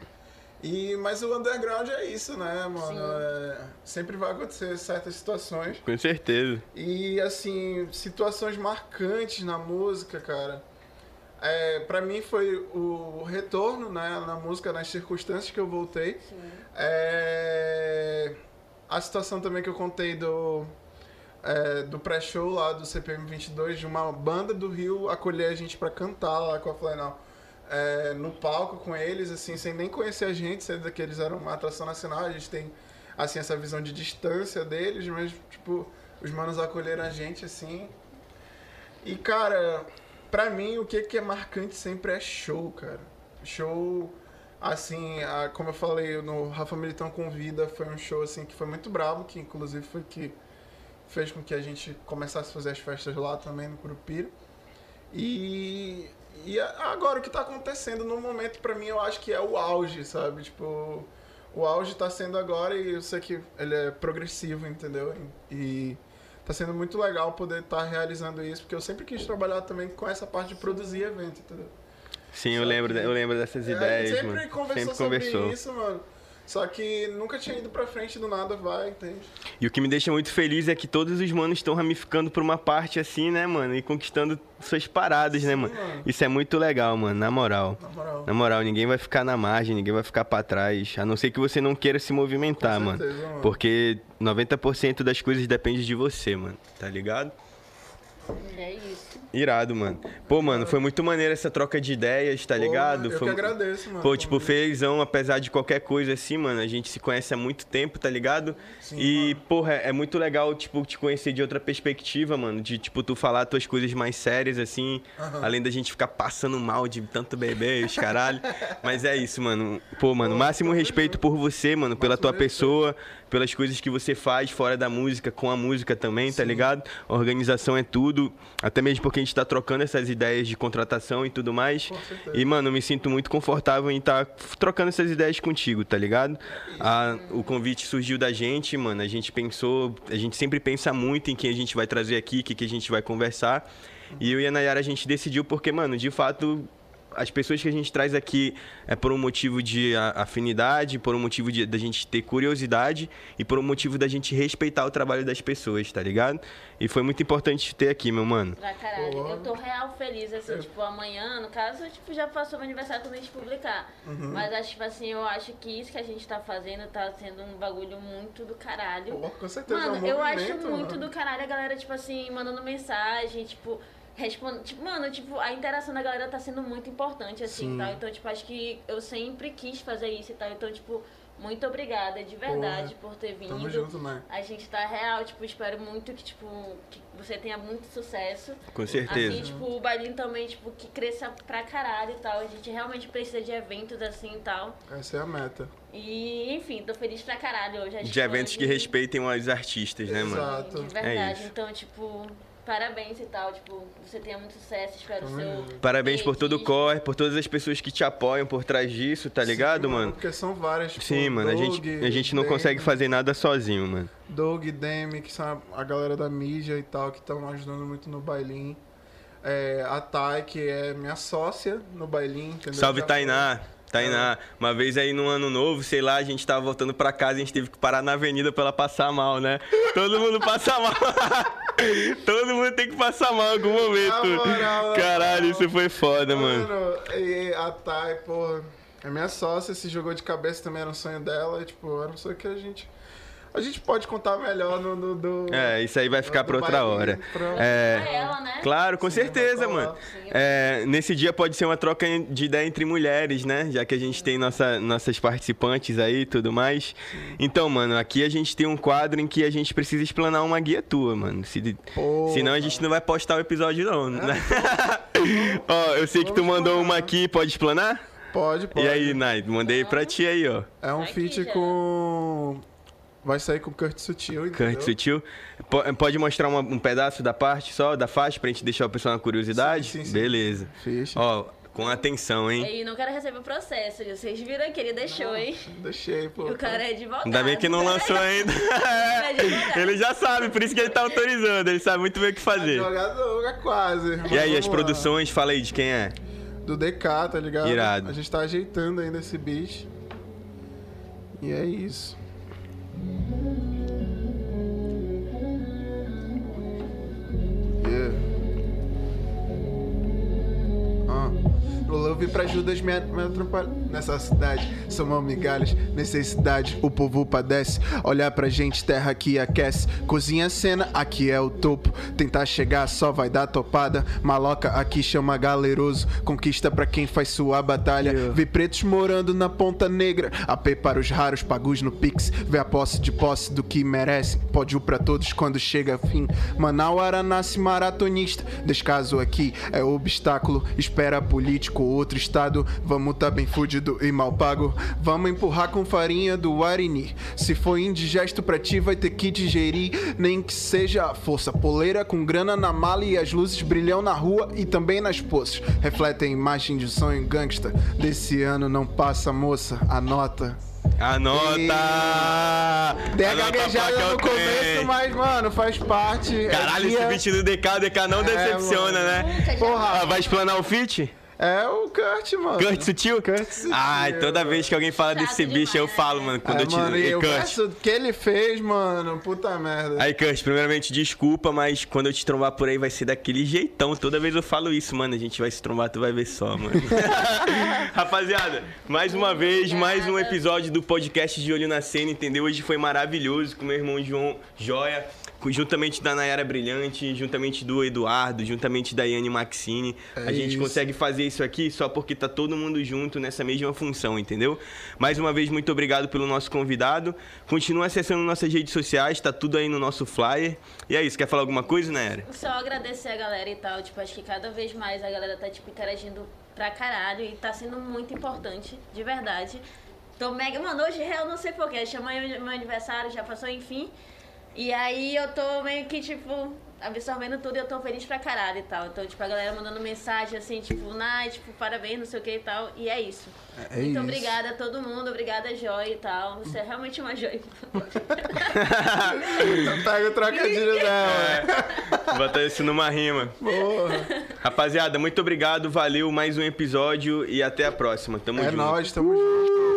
E, mas o underground é isso, né, mano? Sim. É, sempre vai acontecer certas situações. Com certeza. E assim, situações marcantes na música, cara. É, para mim foi o retorno né, na música, nas circunstâncias que eu voltei. É, a situação também que eu contei do, é, do pré-show lá do CPM 22, de uma banda do Rio acolher a gente pra cantar lá com a Flanel. É, no palco com eles, assim, sem nem conhecer a gente, sendo que eles eram uma atração nacional, a gente tem, assim, essa visão de distância deles, mas, tipo, os manos acolheram a gente, assim. E, cara, pra mim, o que, que é marcante sempre é show, cara. Show, assim, a- como eu falei no Rafa Militão Convida, foi um show, assim, que foi muito bravo, que inclusive foi que fez com que a gente começasse a fazer as festas lá também no Curupira. E, e agora o que tá acontecendo no momento, pra mim, eu acho que é o auge, sabe? Tipo, o auge tá sendo agora e eu sei que ele é progressivo, entendeu? E tá sendo muito legal poder estar realizando isso, porque eu sempre quis trabalhar também com essa parte de produzir evento, entendeu? Sim, eu lembro, que- eu lembro dessas É, ideias, a gente mano. sempre conversou sempre sobre conversou. isso, mano. Só que nunca tinha ido pra frente do nada, vai, entende? E o que me deixa muito feliz é que todos os manos estão ramificando por uma parte assim, né, mano? E conquistando suas paradas, né, Sim, mano? mano. Isso é muito legal, mano, na moral. Na moral. Na moral, ninguém vai ficar na margem, ninguém vai ficar pra trás. A não ser que você não queira se movimentar, Com mano. certeza, mano. Porque 90% das coisas depende de você, mano. Tá ligado? É isso. Irado, mano. Pô, mano, foi muito maneiro essa troca de ideias, tá Pô, ligado? Eu foi... que agradeço, mano. Pô, tipo, felizão, apesar de qualquer coisa assim, mano, a gente se conhece há muito tempo, tá ligado? Sim, e, mano. porra, é muito legal, tipo, te conhecer de outra perspectiva, mano. De, tipo, tu falar tuas coisas mais sérias, assim, Aham. além da gente ficar passando mal de tanto beber e os caralho. Mas é isso, mano. Pô, mano, Pô, máximo respeito junto. por você, mano, pela Máximo tua respeito. pessoa, pelas coisas que você faz fora da música, com a música também, tá Sim. ligado? Organização é tudo. Até mesmo porque a gente tá trocando essas ideias de contratação e tudo mais. E, mano, eu me sinto muito confortável em estar trocando essas ideias contigo, tá ligado? A- o convite surgiu da gente, mano. A gente pensou, a gente sempre pensa muito em quem a gente vai trazer aqui, o que, que a gente vai conversar. E eu e a Nayara a gente decidiu porque, mano, de fato, as pessoas que a gente traz aqui é por um motivo de afinidade, por um motivo de, da gente ter curiosidade e por um motivo da gente respeitar o trabalho das pessoas, tá ligado? E foi muito importante te ter aqui, meu mano. Pra caralho. Eu tô real feliz, assim, Eu- tipo, amanhã, no caso, tipo, já passou meu aniversário quando a gente publicar. Uhum. Mas acho, tipo assim, eu acho que isso que a gente tá fazendo tá sendo um bagulho muito do caralho. Pô, com certeza. é um Mano, eu acho muito mano. do caralho a galera, tipo assim, mandando mensagem, tipo, respondendo. Tipo, mano, tipo, a interação da galera tá sendo muito importante, assim, Sim. tal. Então, tipo, acho que eu sempre quis fazer isso e tal. Então, tipo, muito obrigada de verdade por ter vindo. Tamo junto, né? A gente tá real, tipo, espero muito que, tipo, que você tenha muito sucesso. Com certeza. Assim, tipo, o bailinho também, tipo, que cresça pra caralho e tal. A gente realmente precisa de eventos assim e tal. Essa é a meta. E, enfim, tô feliz pra caralho hoje. De eventos que respeitem os artistas, né, mano? Exato. De verdade. isso. então, tipo, parabéns e tal. Tipo, você tenha muito sucesso. Espero o Tamo seu. Parabéns por todo o corre, por todas as pessoas que te apoiam por trás disso, tá ligado, Sim, mano? Porque são várias. tipo, Sim, mano, a gente, Doug, a gente não Demi, consegue fazer nada sozinho, mano. Doug, Demi, que são a a galera da mídia e tal, que estão ajudando muito no bailinho. É, a Thay, que é minha sócia no bailinho, entendeu? Salve, Tainá. Tainá, uma vez aí no ano novo, sei lá, a gente tava voltando pra casa e a gente teve que parar na avenida pra ela passar mal, né? Todo mundo passa mal. Todo mundo tem que passar mal em algum momento. Moral, Caralho, isso foi foda, mano. Mano, e a Thay, pô, É minha sócia, se jogou de cabeça também era um sonho dela. E, tipo, era um sonho que a gente. A gente pode contar melhor no. no do, É, isso aí vai ficar do pra outra hora. pra- É, Pra ela, né? Claro, com Sim, certeza, vai falar. mano. É, nesse dia pode ser uma troca de ideia entre mulheres, né? Já que a gente tem nossa, nossas participantes aí e tudo mais. Então, mano, aqui a gente tem um quadro em que a gente precisa explanar uma guia tua, mano. Se, senão a gente não vai postar o episódio, não. né? ó, eu sei que tu mandou uma aqui, pode explanar? Pode, pode. E aí, Nai, mandei pra ti aí, ó. É um feat com. Vai sair com o Kurt Sutil, entendeu? Kurt Sutil. Po- Pode mostrar uma- um pedaço da parte só, da faixa, pra gente deixar o pessoal na curiosidade? Sim, sim, sim. Beleza. Feat. Ó, com atenção, hein? E não quero receber o processo. Vocês viram que ele deixou, hein? Deixei, pô. O cara é advogado. Ainda bem que não lançou ainda. é advogado. ele já sabe, por isso que ele tá autorizando. Ele sabe muito bem o que fazer. Jogador, é quase. E aí, as produções, fala aí de quem é. Do DK, tá ligado? Irado. A gente tá ajeitando ainda esse beat. E é isso. Yeah. No love pra Judas me, me atrapalha nessa cidade. Somos migalhas, necessidade, o povo padece. Olhar pra gente, terra que aquece. Cozinha a cena, aqui é o topo. Tentar chegar só vai dar topada. Maloca aqui chama galeroso. Conquista pra quem faz sua batalha. Vê pretos morando na ponta negra. AP para os raros, pagos no Pix. Vê a posse de posse do que merece. Pódio pra todos quando chega fim. Manauara nasce maratonista. Descaso aqui é obstáculo. Espera político, outro estado. Vamos tá bem fudido e mal pago. Vamos empurrar com farinha do Arini. Se for indigesto pra ti, vai ter que digerir. Nem que seja a força poleira com grana na mala e as luzes brilham na rua e também nas poças. Refletem a imagem de sonho gangsta. Desse ano não passa, moça. Anota. Anota! Tem a gaguejada no começo, tenho. mas, mano, faz parte. É Caralho, esse dia- beat do DK, o DK não decepciona, mano. né? Porra. Ah, vai explanar o feat? É o Kurt, mano. Kurt Sutil? Kurt Sutil. Ai, toda vez que alguém fala Chato desse bicho, eu demais. falo, mano. Quando É, eu te. mano, e o Kurt. verso que ele fez, mano, puta merda. Aí, Kurt, primeiramente, desculpa, mas quando eu te trombar por aí vai ser daquele jeitão. Toda vez eu falo isso, mano. A gente vai se trombar, tu vai ver só, mano. Rapaziada, mais uma vez, mais um episódio do podcast de Olho na Cena, entendeu? Hoje foi maravilhoso com meu irmão João Joia. Juntamente da Nayara Brilhante, juntamente do Eduardo, juntamente da Yane Maxine. a É gente isso. consegue fazer isso aqui só porque tá todo mundo junto nessa mesma função, entendeu? Mais uma vez, muito obrigado pelo nosso convidado. Continua acessando nossas redes sociais, tá tudo aí no nosso flyer. E é isso, quer falar alguma coisa, Nayara? Só agradecer a galera e tal, tipo, acho que cada vez mais a galera tá, tipo, interagindo pra caralho e tá sendo muito importante, de verdade. Tô mega, mano, hoje eu não sei porquê, chama meu aniversário, já passou, enfim. E aí eu tô meio que, tipo, absorvendo tudo e eu tô feliz pra caralho e tal. Então, tipo, a galera mandando mensagem assim, tipo, Nai, tipo, parabéns, não sei o que e tal. E é isso. É Muito isso. obrigada a todo mundo, obrigada Joy e tal. Você é realmente uma Joy. Pega o trocadilho dela. Bota isso numa rima. Porra. Rapaziada, muito obrigado, valeu, mais um episódio e até a próxima. Tamo É junto. nóis, tamo junto.